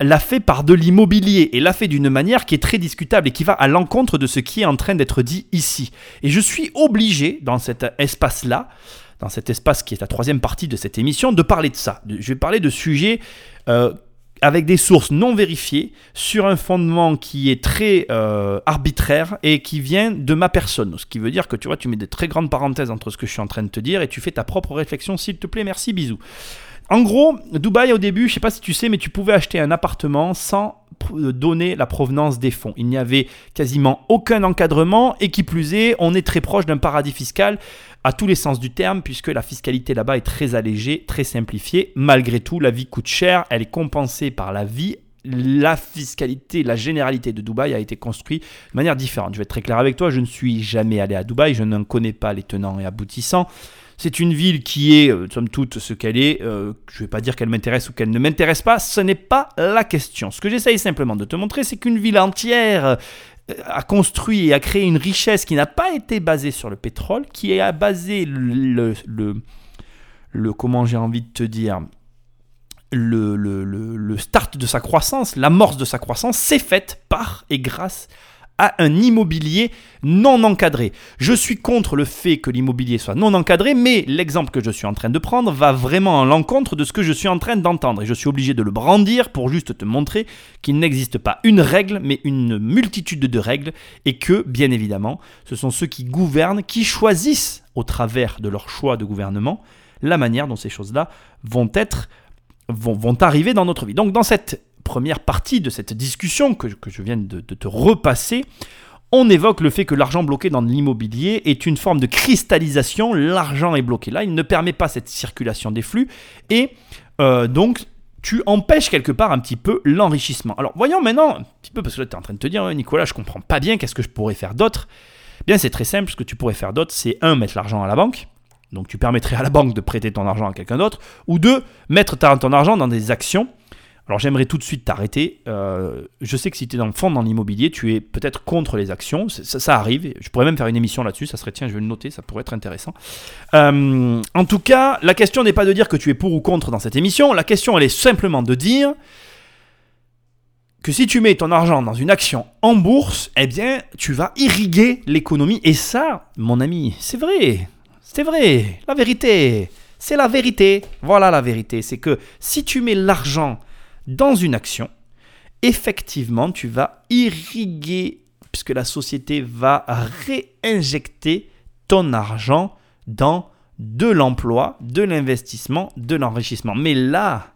l'a fait par de l'immobilier et l'a fait d'une manière qui est très discutable et qui va à l'encontre de ce qui est en train d'être dit ici. Et je suis obligé, dans cet espace-là, dans cet espace qui est la troisième partie de cette émission, de parler de ça. Je vais parler de sujets euh, avec des sources non vérifiées, sur un fondement qui est très euh, arbitraire et qui vient de ma personne. Ce qui veut dire que tu vois, tu mets des très grandes parenthèses entre ce que je suis en train de te dire et tu fais ta propre réflexion, s'il te plaît. Merci, bisous. En gros, Dubaï au début, je sais pas si tu sais, mais tu pouvais acheter un appartement sans donner la provenance des fonds. Il n'y avait quasiment aucun encadrement et qui plus est, on est très proche d'un paradis fiscal à tous les sens du terme puisque la fiscalité là-bas est très allégée, très simplifiée. Malgré tout, la vie coûte cher, elle est compensée par la vie la fiscalité, la généralité de Dubaï a été construite de manière différente. Je vais être très clair avec toi, je ne suis jamais allé à Dubaï, je ne connais pas les tenants et aboutissants. C'est une ville qui est, euh, somme toute, ce qu'elle est. Euh, je ne vais pas dire qu'elle m'intéresse ou qu'elle ne m'intéresse pas, ce n'est pas la question. Ce que j'essaye simplement de te montrer, c'est qu'une ville entière a construit et a créé une richesse qui n'a pas été basée sur le pétrole, qui a basé le, le, le comment j'ai envie de te dire, le, le, le, start de sa croissance, l'amorce de sa croissance, s'est faite par et grâce un immobilier non encadré. Je suis contre le fait que l'immobilier soit non encadré, mais l'exemple que je suis en train de prendre va vraiment à l'encontre de ce que je suis en train d'entendre. Et je suis obligé de le brandir pour juste te montrer qu'il n'existe pas une règle, mais une multitude de règles, et que, bien évidemment, ce sont ceux qui gouvernent qui choisissent, au travers de leur choix de gouvernement, la manière dont ces choses-là vont être vont, vont arriver dans notre vie. Donc dans cette première partie de cette discussion que, je viens de, te repasser, on évoque le fait que l'argent bloqué dans l'immobilier est une forme de cristallisation. L'argent est bloqué là, il ne permet pas cette circulation des flux et euh, donc tu empêches quelque part un petit peu l'enrichissement. Alors voyons maintenant un petit peu, parce que là tu es en train de te dire, Nicolas, je comprends pas bien, qu'est-ce que je pourrais faire d'autre? Bien, c'est très simple, ce que tu pourrais faire d'autre, c'est un, mettre l'argent à la banque. Donc tu permettrais à la banque de prêter ton argent à quelqu'un d'autre. Ou deux, mettre ton argent dans des actions alors j'aimerais tout de suite t'arrêter. Euh, je sais que si tu es dans le fond dans l'immobilier, tu es peut-être contre les actions. Ça, arrive. Je pourrais même faire une émission là-dessus. Ça serait, tiens, je vais le noter, ça pourrait être intéressant. Euh, en tout cas, la question n'est pas de dire que tu es pour ou contre dans cette émission. La question, elle est simplement de dire que si tu mets ton argent dans une action en bourse, eh bien, tu vas irriguer l'économie. Et ça, mon ami, c'est vrai. C'est vrai. La vérité. C'est la vérité. Voilà la vérité. C'est que si tu mets l'argent dans une action, effectivement, tu vas irriguer, puisque la société va réinjecter ton argent dans de l'emploi, de l'investissement, de l'enrichissement. Mais là,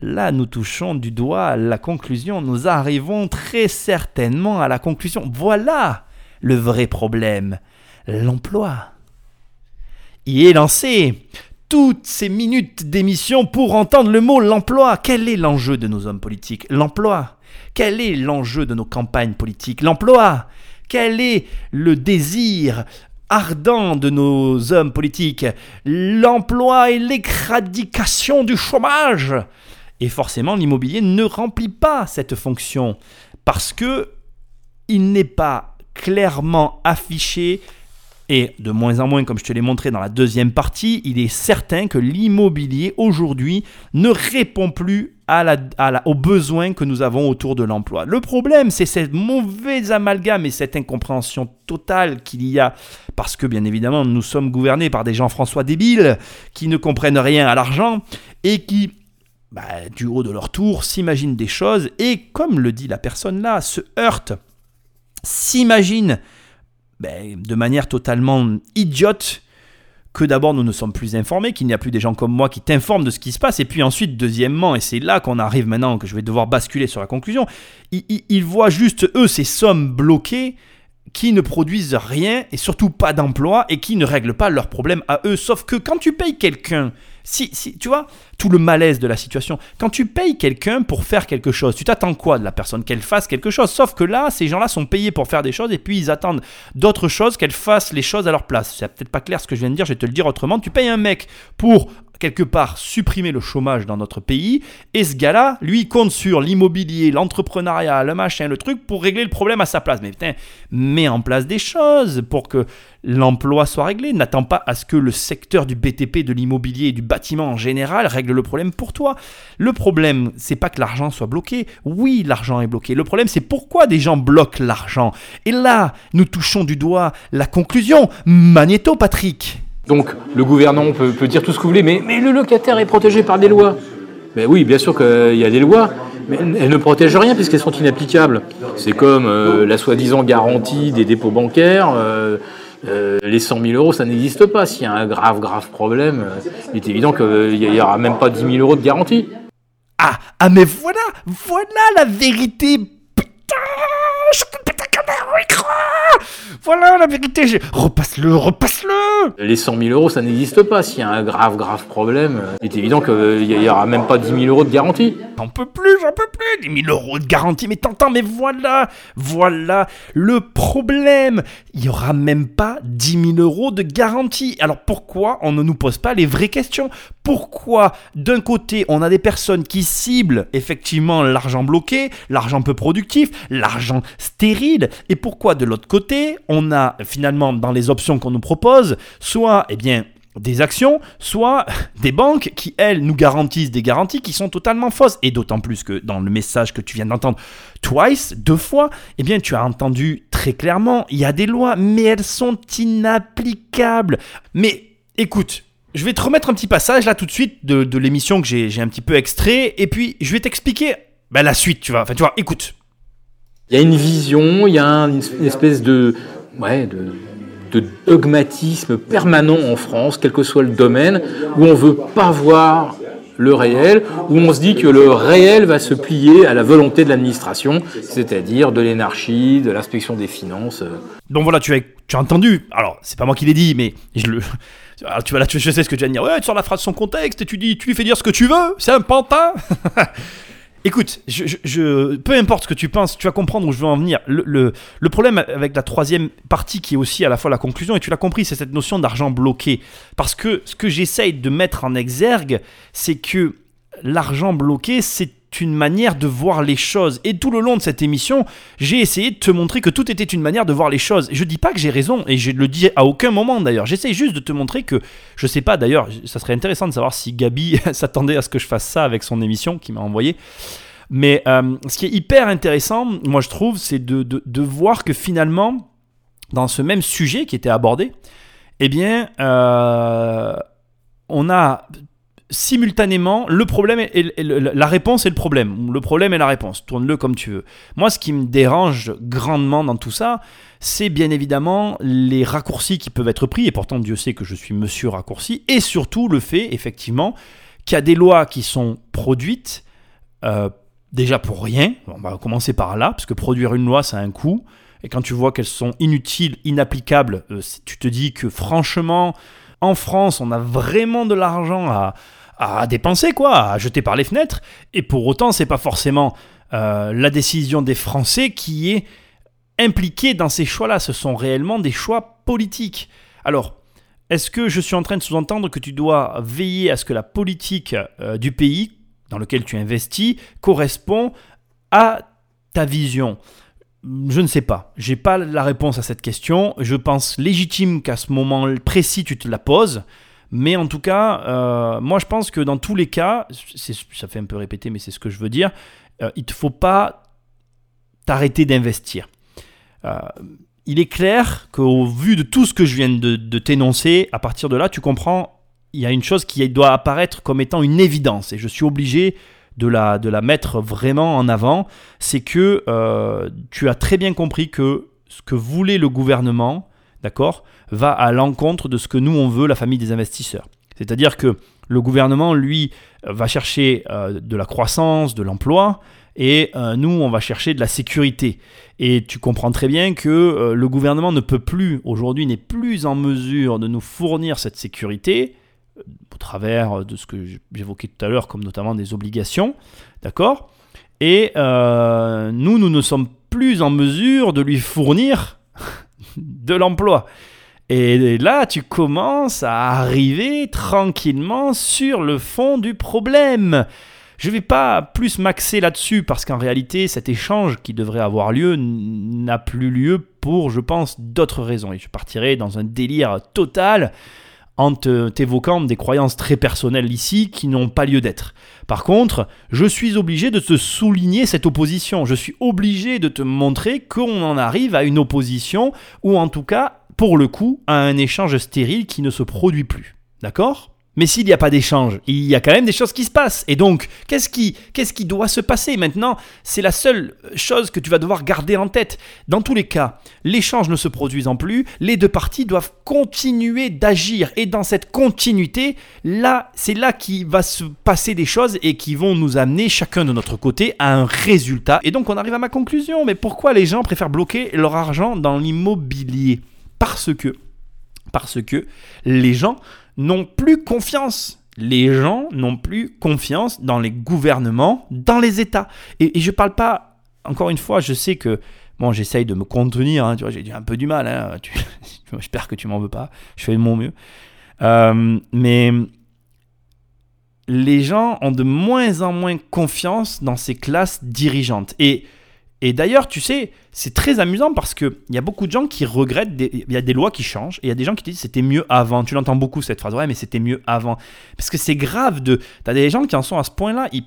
là, nous touchons du doigt la conclusion. Nous arrivons très certainement à la conclusion. Voilà le vrai problème. L'emploi. Il est lancé toutes ces minutes d'émission pour entendre le mot l'emploi. Quel est l'enjeu de nos hommes politiques? L'emploi. Quel est l'enjeu de nos campagnes politiques? L'emploi. Quel est le désir ardent de nos hommes politiques? L'emploi et l'éradication du chômage. Et forcément, l'immobilier ne remplit pas cette fonction parce que il n'est pas clairement affiché et de moins en moins, comme je te l'ai montré dans la deuxième partie, il est certain que l'immobilier aujourd'hui ne répond plus à la, aux besoins que nous avons autour de l'emploi. Le problème, c'est cette mauvaise amalgame et cette incompréhension totale qu'il y a, parce que bien évidemment, nous sommes gouvernés par des gens François débiles qui ne comprennent rien à l'argent et qui bah, du haut de leur tour, s'imaginent des choses et, comme le dit la personne là, se heurtent, s'imaginent ben, de manière totalement idiote que d'abord nous ne sommes plus informés, qu'il n'y a plus des gens comme moi qui t'informent de ce qui se passe, et puis ensuite, deuxièmement, et c'est là qu'on arrive maintenant, que je vais devoir basculer sur la conclusion, ils, voient juste, eux, ces sommes bloquées qui ne produisent rien, et surtout pas d'emploi, et qui ne règlent pas leurs problèmes à eux, sauf que quand tu payes quelqu'un si, si, tu vois, tout le malaise de la situation. Quand tu payes quelqu'un pour faire quelque chose, tu t'attends quoi de la personne? Qu'elle fasse quelque chose. Sauf que là, ces gens-là sont payés pour faire des choses et puis ils attendent d'autres choses, qu'elle fasse les choses à leur place. C'est peut-être pas clair ce que je viens de dire, je vais te le dire autrement. Tu payes un mec pour quelque part supprimer le chômage dans notre pays. Et ce gars-là, lui, compte sur l'immobilier, l'entrepreneuriat, le machin, le truc pour régler le problème à sa place. Mais putain, mets en place des choses pour que l'emploi soit réglé. N'attends pas à ce que le secteur du BTP, de l'immobilier et du bâtiment en général règle le problème pour toi. Le problème, c'est pas que l'argent soit bloqué. Oui, l'argent est bloqué. Le problème, c'est pourquoi des gens bloquent l'argent. Et là, nous touchons du doigt la conclusion. Magnéto, Patrick. Donc le gouvernement peut, peut dire tout ce que vous voulez, mais, mais le locataire est protégé par des lois. Mais oui, bien sûr qu'il y a des lois, mais elles ne protègent rien puisqu'elles sont inapplicables. C'est comme euh, la soi-disant garantie des dépôts bancaires. euh, euh, les 100 000 euros, ça n'existe pas. S'il y a un grave, grave problème, euh, il est évident qu'il n'y aura même pas 10 000 euros de garantie. Ah, ah mais voilà, voilà la vérité. Putain, je Voilà la vérité. je- Repasse-le, repasse-le. Les 100 000 euros, ça n'existe pas. S'il y a un grave, grave problème, euh, il est évident qu'il n'y aura même pas 10 000 euros de garantie. J'en peux plus, j'en peux plus. 10 000 euros de garantie, mais t'entends, mais voilà, voilà le problème. Il y aura même pas 10 000 euros de garantie. Alors pourquoi on ne nous pose pas les vraies questions? Pourquoi d'un côté on a des personnes qui ciblent effectivement l'argent bloqué, l'argent peu productif, l'argent stérile, et pourquoi de l'autre côté on a finalement dans les options qu'on nous propose, soit eh bien des actions, soit des banques qui, elles, nous garantissent des garanties qui sont totalement fausses. Et d'autant plus que dans le message que tu viens d'entendre twice, deux fois, eh bien, tu as entendu très clairement, il y a des lois, mais elles sont inapplicables. Mais écoute, je vais te remettre un petit passage là tout de suite de, de l'émission que j'ai un petit peu extrait, et puis je vais t'expliquer bah, la suite, tu vois. Enfin, tu vois, écoute. Il y a une vision, il y a un- une espèce de, ouais, de, de dogmatisme permanent en France, quel que soit le domaine, où on veut pas voir le réel, où on se dit que le réel va se plier à la volonté de l'administration, c'est-à-dire de l'énarchie, de l'inspection des finances. euh. Donc voilà, tu as, tu as entendu. Alors, c'est pas moi qui l'ai dit, mais je le. Alors, tu vas là, je sais ce que tu vas dire. Ouais, tu sors la phrase de son contexte et tu dis, tu lui fais dire ce que tu veux. C'est un pantin. Écoute, je, peu importe ce que tu penses, tu vas comprendre où je veux en venir. Le- le problème avec la troisième partie, qui est aussi à la fois la conclusion, et tu l'as compris, c'est cette notion d'argent bloqué. Parce que ce que j'essaye de mettre en exergue, c'est que l'argent bloqué, c'est une manière de voir les choses. Et tout le long de cette émission, j'ai essayé de te montrer que tout était une manière de voir les choses. Je dis pas que j'ai raison, et je le dis à aucun moment d'ailleurs. J'essaye juste de te montrer que, je sais pas d'ailleurs, ça serait intéressant de savoir si Gabi s'attendait à ce que je fasse ça avec son émission qu'il m'a envoyé. Mais euh, ce qui est hyper intéressant, moi je trouve, c'est de, de- de voir que finalement, dans ce même sujet qui était abordé, eh bien, euh, on a simultanément le problème et, et- la réponse et le problème. Le problème et la réponse. Tourne-le comme tu veux. Moi, ce qui me dérange grandement dans tout ça, c'est bien évidemment les raccourcis qui peuvent être pris. Et pourtant, Dieu sait que je suis monsieur raccourci. Et surtout le fait, effectivement, qu'il y a des lois qui sont produites euh, déjà pour rien. On va commencer par là, parce que produire une loi, ça a un coût. Et quand tu vois qu'elles sont inutiles, inapplicables, euh, tu te dis que franchement, en France, on a vraiment de l'argent à, à dépenser, quoi, à jeter par les fenêtres. Et pour autant, c'est pas forcément euh, la décision des Français qui est impliquée dans ces choix-là. Ce sont réellement des choix politiques. Alors, est-ce que je suis en train de sous-entendre que tu dois veiller à ce que la politique euh, du pays dans lequel tu investis correspond à ta vision? Je ne sais pas. J'ai pas la réponse à cette question. Je pense légitime qu'à ce moment précis tu te la poses. Mais en tout cas, euh, moi je pense que dans tous les cas, ça fait un peu répéter, mais c'est ce que je veux dire, euh, il ne faut pas t'arrêter d'investir. Euh, il est clair qu'au vu de tout ce que je viens de, de t'énoncer, à partir de là, tu comprends, il y a une chose qui doit apparaître comme étant une évidence. Et je suis obligé de la, de la mettre vraiment en avant, c'est que tu as très bien compris que ce que voulait le gouvernement, d'accord, va à l'encontre de ce que nous on veut, la famille des investisseurs. C'est-à-dire que le gouvernement, lui, va chercher euh, de la croissance, de l'emploi, et euh, nous, on va chercher de la sécurité. Et tu comprends très bien que euh, le gouvernement ne peut plus, aujourd'hui, n'est plus en mesure de nous fournir cette sécurité, au travers de ce que j'évoquais tout à l'heure, comme notamment des obligations, d'accord Et nous, nous ne sommes plus en mesure de lui fournir de l'emploi. Et là, tu commences à arriver tranquillement sur le fond du problème. Je ne vais pas plus m'axer là-dessus parce qu'en réalité, cet échange qui devrait avoir lieu n'a plus lieu pour, je pense, d'autres raisons. Et je partirai dans un délire total en t'évoquant des croyances très personnelles ici qui n'ont pas lieu d'être. Par contre, je suis obligé de te souligner cette opposition. Je suis obligé de te montrer qu'on en arrive à une opposition ou en tout cas, pour le coup, à un échange stérile qui ne se produit plus. D'accord? Mais s'il n'y a pas d'échange, il y a quand même des choses qui se passent. Et donc, qu'est-ce qui, qu'est-ce qui doit se passer maintenant? C'est la seule chose que tu vas devoir garder en tête. Dans tous les cas, l'échange ne se produisant plus, les deux parties doivent continuer d'agir. Et dans cette continuité, là, c'est là qu'il va se passer des choses et qui vont nous amener chacun de notre côté à un résultat. Et donc, on arrive à ma conclusion. Mais pourquoi les gens préfèrent bloquer leur argent dans l'immobilier? Parce que, parce que les gens n'ont plus confiance. Les gens n'ont plus confiance dans les gouvernements, dans les États. Et, je ne parle pas, encore une fois, je sais que bon, j'essaye de me contenir, hein, tu vois, j'ai un peu du mal, hein, j'espère que tu m'en veux pas, je fais de mon mieux. Euh, mais les gens ont de moins en moins confiance dans ces classes dirigeantes. Et, et d'ailleurs, tu sais, c'est très amusant parce qu'il y a beaucoup de gens qui regrettent, il y a des lois qui changent, et il y a des gens qui disent c'était mieux avant. Tu l'entends beaucoup cette phrase, ouais, mais c'était mieux avant. Parce que c'est grave de. Tu as des gens qui en sont à ce point-là, ils,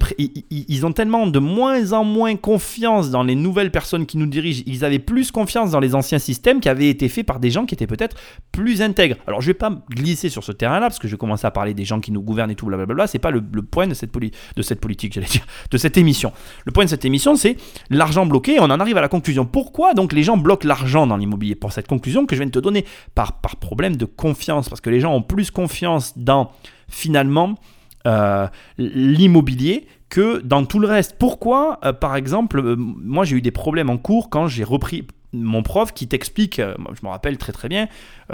ils, ont tellement de moins en moins confiance dans les nouvelles personnes qui nous dirigent. Ils avaient plus confiance dans les anciens systèmes qui avaient été faits par des gens qui étaient peut-être plus intègres. Alors je vais pas glisser sur ce terrain-là, parce que je vais commencer à parler des gens qui nous gouvernent et tout, blablabla. C'est pas le, point de cette, de cette politique, j'allais dire, de cette émission. Le point de cette émission, c'est l'argent bloqué, on en arrive à la conclusion. Pourquoi donc les gens bloquent l'argent dans l'immobilier Pour cette conclusion que je viens de te donner par, problème de confiance, parce que les gens ont plus confiance dans finalement euh, l'immobilier que dans tout le reste. Pourquoi, euh, par exemple, euh, moi j'ai eu des problèmes en cours quand j'ai repris mon prof qui t'explique, je me rappelle très très bien,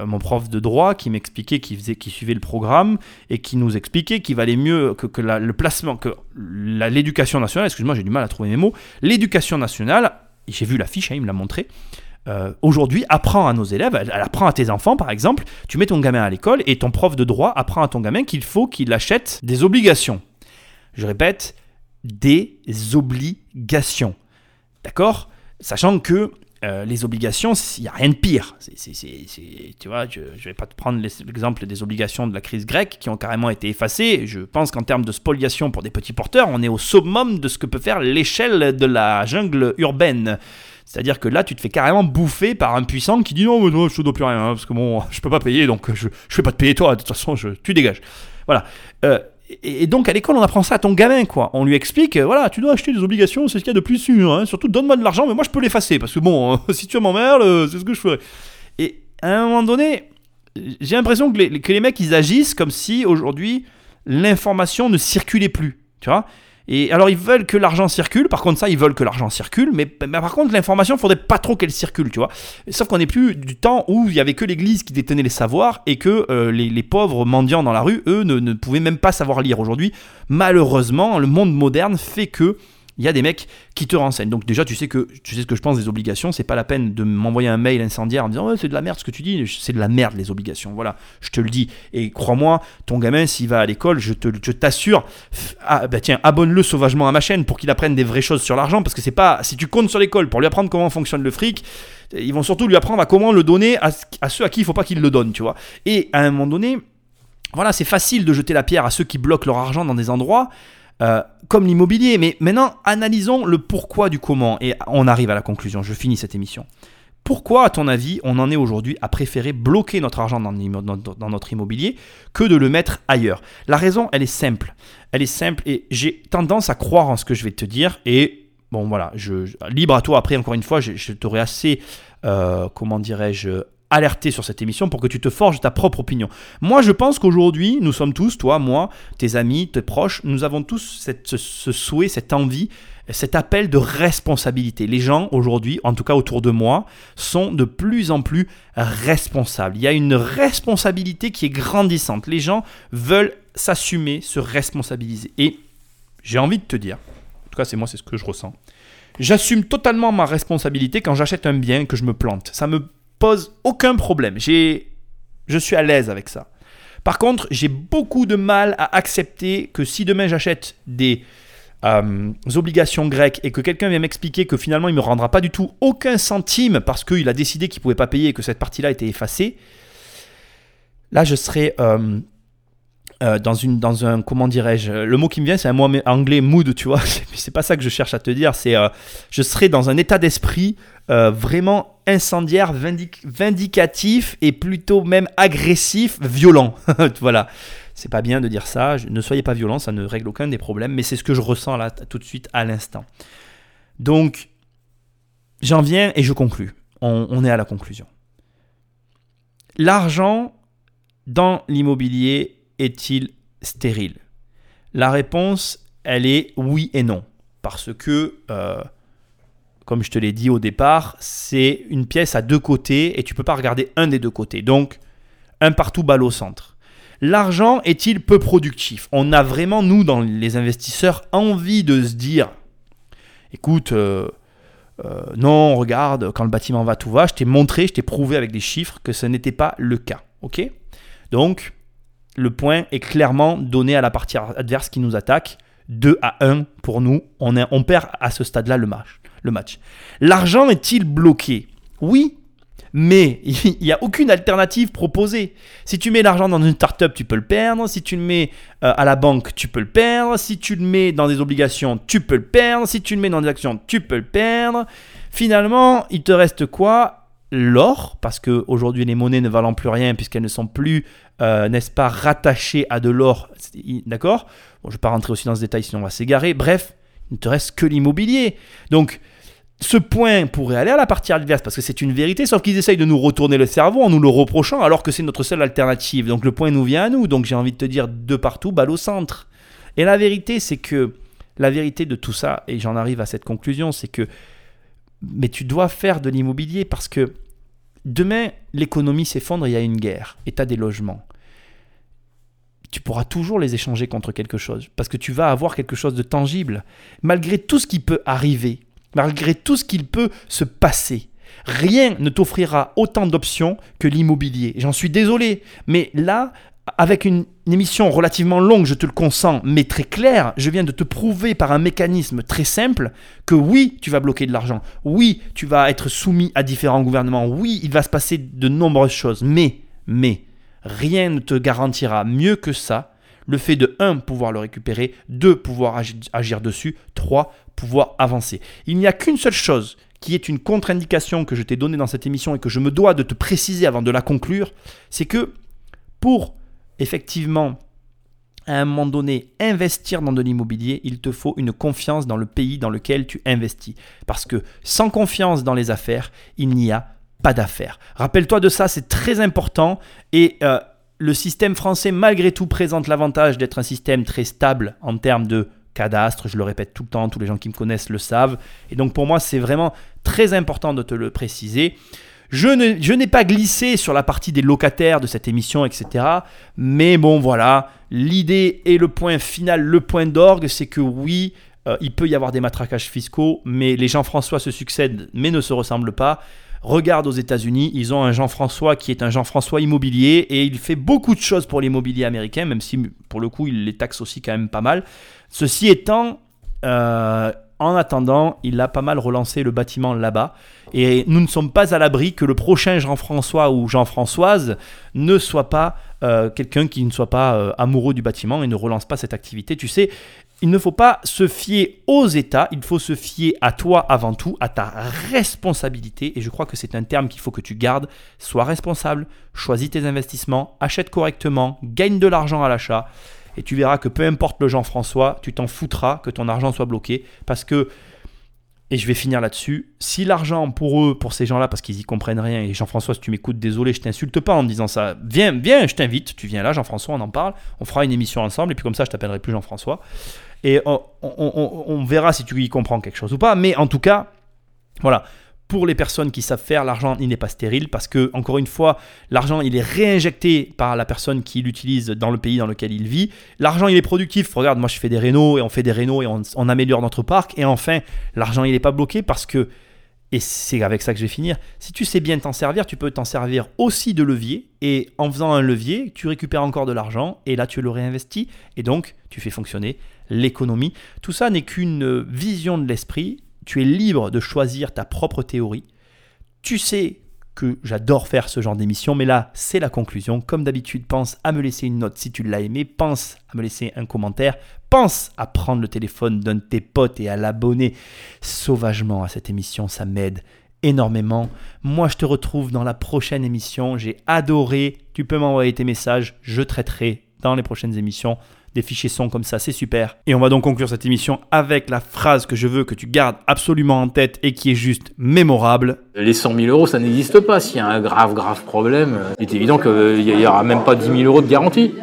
mon prof de droit qui m'expliquait qu'il faisait, qui suivait le programme et qui nous expliquait qu'il valait mieux que, que le placement, que l'éducation nationale, excuse-moi j'ai du mal à trouver mes mots, l'éducation nationale j'ai vu l'affiche, hein, il me l'a montré. Euh, aujourd'hui, apprend à nos élèves, elle, apprend à tes enfants par exemple, tu mets ton gamin à l'école et ton prof de droit apprend à ton gamin qu'il faut qu'il achète des obligations. Je répète, des obligations. D'accord? Sachant que euh, les obligations, il n'y a rien de pire. tu vois, je ne vais pas te prendre l'exemple des obligations de la crise grecque qui ont carrément été effacées. Je pense qu'en termes de spoliation pour des petits porteurs, on est au summum de ce que peut faire l'échelle de la jungle urbaine. C'est-à-dire que là, tu te fais carrément bouffer par un puissant qui dit non, je ne dois plus rien, hein, parce que bon, je peux pas payer, donc je ne vais pas te payer toi, de toute façon, tu dégages. Voilà. Euh, et donc à l'école, on apprend ça à ton gamin, quoi. On lui explique, euh, voilà, tu dois acheter des obligations, c'est ce qu'il y a de plus sûr. Hein. Surtout, donne-moi de l'argent, mais moi je peux l'effacer, parce que bon, si tu m'emmerdes, euh, c'est ce que je ferais. Et à un moment donné, j'ai l'impression que les, que les mecs, ils agissent comme si aujourd'hui, l'information ne circulait plus. Tu vois et alors ils veulent que l'argent circule, par contre ça ils veulent que l'argent circule, mais, par contre l'information faudrait pas trop qu'elle circule, tu vois. Sauf qu'on n'est plus du temps où il y avait que l'Église qui détenait les savoirs et que euh, les, pauvres mendiants dans la rue, eux, ne, ne pouvaient même pas savoir lire. Aujourd'hui, malheureusement, le monde moderne fait que il y a des mecs qui te renseignent. Donc déjà, tu sais que tu sais ce que je pense des obligations. C'est pas la peine de m'envoyer un mail incendiaire en me disant c'est de la merde ce que tu dis. C'est de la merde les obligations. Voilà, je te le dis. Et crois-moi, ton gamin s'il va à l'école, je te, t'assure, ah, bah tiens, abonne-le sauvagement à ma chaîne pour qu'il apprenne des vraies choses sur l'argent. Parce que c'est pas si tu comptes sur l'école pour lui apprendre comment fonctionne le fric. Ils vont surtout lui apprendre à comment le donner à, à ceux à qui il faut pas qu'il le donne, tu vois. Et à un moment donné, voilà, c'est facile de jeter la pierre à ceux qui bloquent leur argent dans des endroits. Euh, comme l'immobilier. Mais maintenant, analysons le pourquoi du comment. Et on arrive à la conclusion. Je finis cette émission. Pourquoi, à ton avis, on en est aujourd'hui à préférer bloquer notre argent dans, notre immobilier que de le mettre ailleurs? La raison, elle est simple. Elle est simple et j'ai tendance à croire en ce que je vais te dire. Et bon, voilà, je, libre à toi après, encore une fois, je, je t'aurai assez, euh, comment dirais-je, alerter sur cette émission pour que tu te forges ta propre opinion. Moi, je pense qu'aujourd'hui, nous sommes tous, toi, moi, tes amis, tes proches, nous avons tous ce, souhait, cette envie, cet appel de responsabilité. Les gens, aujourd'hui, en tout cas autour de moi, sont de plus en plus responsables. Il y a une responsabilité qui est grandissante. Les gens veulent s'assumer, se responsabiliser. Et j'ai envie de te dire, en tout cas, c'est moi, c'est ce que je ressens. J'assume totalement ma responsabilité quand j'achète un bien que je me plante. Ça me pose aucun problème. Je suis à l'aise avec ça. Par contre, j'ai beaucoup de mal à accepter que si demain j'achète des euh, obligations grecques et que quelqu'un vient m'expliquer que finalement il ne me rendra pas du tout aucun centime parce qu'il a décidé qu'il ne pouvait pas payer et que cette partie-là était effacée, là je serais euh, euh, dans, une, dans un, comment dirais-je, le mot qui me vient c'est un mot anglais mood, tu vois, c'est pas ça que je cherche à te dire, c'est je serais dans un état d'esprit vraiment incendiaire, vindicatif et plutôt même agressif, violent, voilà c'est pas bien de dire ça, ne soyez pas violent, ça ne règle aucun des problèmes, mais c'est ce que je ressens là tout de suite à l'instant. Donc, j'en viens et je conclus. On, est à la conclusion. L'argent dans l'immobilier est-il stérile? La réponse, elle est oui et non. Parce que, euh, comme je te l'ai dit au départ, c'est une pièce à deux côtés et tu peux pas regarder un des deux côtés. Donc, un partout balle au centre. L'argent est-il peu productif? On a vraiment, nous, dans les investisseurs, envie de se dire, écoute, euh, euh, non, regarde, quand le bâtiment va, tout va. Je t'ai montré, je t'ai prouvé avec des chiffres que ce n'était pas le cas. Ok? Donc, le point est clairement donné à la partie adverse qui nous attaque. 2 à 1 pour nous. On, perd à ce stade-là le match. Le match. L'argent est-il bloqué? Oui, mais il n'y a aucune alternative proposée. Si tu mets l'argent dans une startup, tu peux le perdre. Si tu le mets euh, à la banque, tu peux le perdre. Si tu le mets dans des obligations, tu peux le perdre. Si tu le mets dans des actions, tu peux le perdre. Finalement, il te reste quoi? L'or, parce qu'aujourd'hui les monnaies ne valent plus rien puisqu'elles ne sont plus, euh, n'est-ce pas, rattachées à de l'or. D'accord? Bon, Je ne vais pas rentrer aussi dans ce détail sinon on va s'égarer. Bref, il ne te reste que l'immobilier. Donc, ce point pourrait aller à la partie adverse parce que c'est une vérité, sauf qu'ils essayent de nous retourner le cerveau en nous le reprochant alors que c'est notre seule alternative. Donc le point nous vient à nous. Donc j'ai envie de te dire de partout, balle au centre. Et la vérité, c'est que la vérité de tout ça, et j'en arrive à cette conclusion, c'est que mais tu dois faire de l'immobilier parce que demain l'économie s'effondre, il y a une guerre et tu as des logements. Tu pourras toujours les échanger contre quelque chose parce que tu vas avoir quelque chose de tangible. Malgré tout ce qui peut arriver, malgré tout ce qu'il peut se passer. Rien ne t'offrira autant d'options que l'immobilier. J'en suis désolé, mais là, avec une émission relativement longue, je te le consens, mais très claire, je viens de te prouver par un mécanisme très simple que oui, tu vas bloquer de l'argent, oui, tu vas être soumis à différents gouvernements, oui, il va se passer de nombreuses choses, mais, mais, rien ne te garantira mieux que ça le fait de 1 pouvoir le récupérer, 2 pouvoir agir dessus, 3 pouvoir avancer. Il n'y a qu'une seule chose qui est une contre-indication que je t'ai donnée dans cette émission et que je me dois de te préciser avant de la conclure, c'est que pour effectivement à un moment donné investir dans de l'immobilier, il te faut une confiance dans le pays dans lequel tu investis. Parce que sans confiance dans les affaires, il n'y a pas d'affaires. Rappelle-toi de ça, c'est très important. Et euh, le système français, malgré tout, présente l'avantage d'être un système très stable en termes de cadastre, je le répète tout le temps, tous les gens qui me connaissent le savent. Et donc pour moi, c'est vraiment très important de te le préciser. Je, n'ai pas glissé sur la partie des locataires de cette émission, etc. Mais bon, voilà, l'idée et le point final, le point d'orgue, c'est que oui, euh, il peut y avoir des matraquages fiscaux, mais les Jean-François se succèdent, mais ne se ressemblent pas. Regarde aux États-Unis, ils ont un Jean-François qui est un Jean-François immobilier et il fait beaucoup de choses pour l'immobilier américain, même si pour le coup il les taxe aussi quand même pas mal. Ceci étant, euh, en attendant, il a pas mal relancé le bâtiment là-bas. Et nous ne sommes pas à l'abri que le prochain Jean-François ou Jean-Françoise ne soit pas euh, quelqu'un qui ne soit pas euh, amoureux du bâtiment et ne relance pas cette activité. Tu sais, il ne faut pas se fier aux États, il faut se fier à toi avant tout, à ta responsabilité. Et je crois que c'est un terme qu'il faut que tu gardes. Sois responsable, choisis tes investissements, achète correctement, gagne de l'argent à l'achat. Et tu verras que peu importe le Jean-François, tu t'en foutras que ton argent soit bloqué. Parce que, et je vais finir là-dessus, si l'argent pour eux, pour ces gens-là, parce qu'ils y comprennent rien, et Jean-François, si tu m'écoutes, désolé, je t'insulte pas en disant ça. Viens, viens, je t'invite, tu viens là, Jean-François, on en parle, on fera une émission ensemble, et puis comme ça, je t'appellerai plus Jean-François. Et on, verra si tu y comprends quelque chose ou pas. Mais en tout cas, voilà. Pour les personnes qui savent faire, l'argent, il n'est pas stérile parce que, encore une fois, l'argent, il est réinjecté par la personne qui l'utilise dans le pays dans lequel il vit. L'argent, il est productif. Regarde, moi, je fais des rénaux et on fait des rénaux et on, améliore notre parc. Et enfin, l'argent, il n'est pas bloqué parce que Et c'est avec ça que je vais finir. Si tu sais bien t'en servir, tu peux t'en servir aussi de levier. Et en faisant un levier, tu récupères encore de l'argent. Et là, tu le réinvestis. Et donc, tu fais fonctionner l'économie. Tout ça n'est qu'une vision de l'esprit. Tu es libre de choisir ta propre théorie. Tu sais que j'adore faire ce genre d'émission, mais là, c'est la conclusion. Comme d'habitude, pense à me laisser une note si tu l'as aimé, pense à me laisser un commentaire, pense à prendre le téléphone d'un de tes potes et à l'abonner sauvagement à cette émission, ça m'aide énormément. Moi, je te retrouve dans la prochaine émission. J'ai adoré. Tu peux m'envoyer tes messages, je traiterai dans les prochaines émissions des fichiers son comme ça, c'est super. Et on va donc conclure cette émission avec la phrase que je veux que tu gardes absolument en tête et qui est juste mémorable. Les 100 000 euros, ça n'existe pas. S'il y a un grave, grave problème, il est évident qu'il n'y aura même pas 10 000 euros de garantie.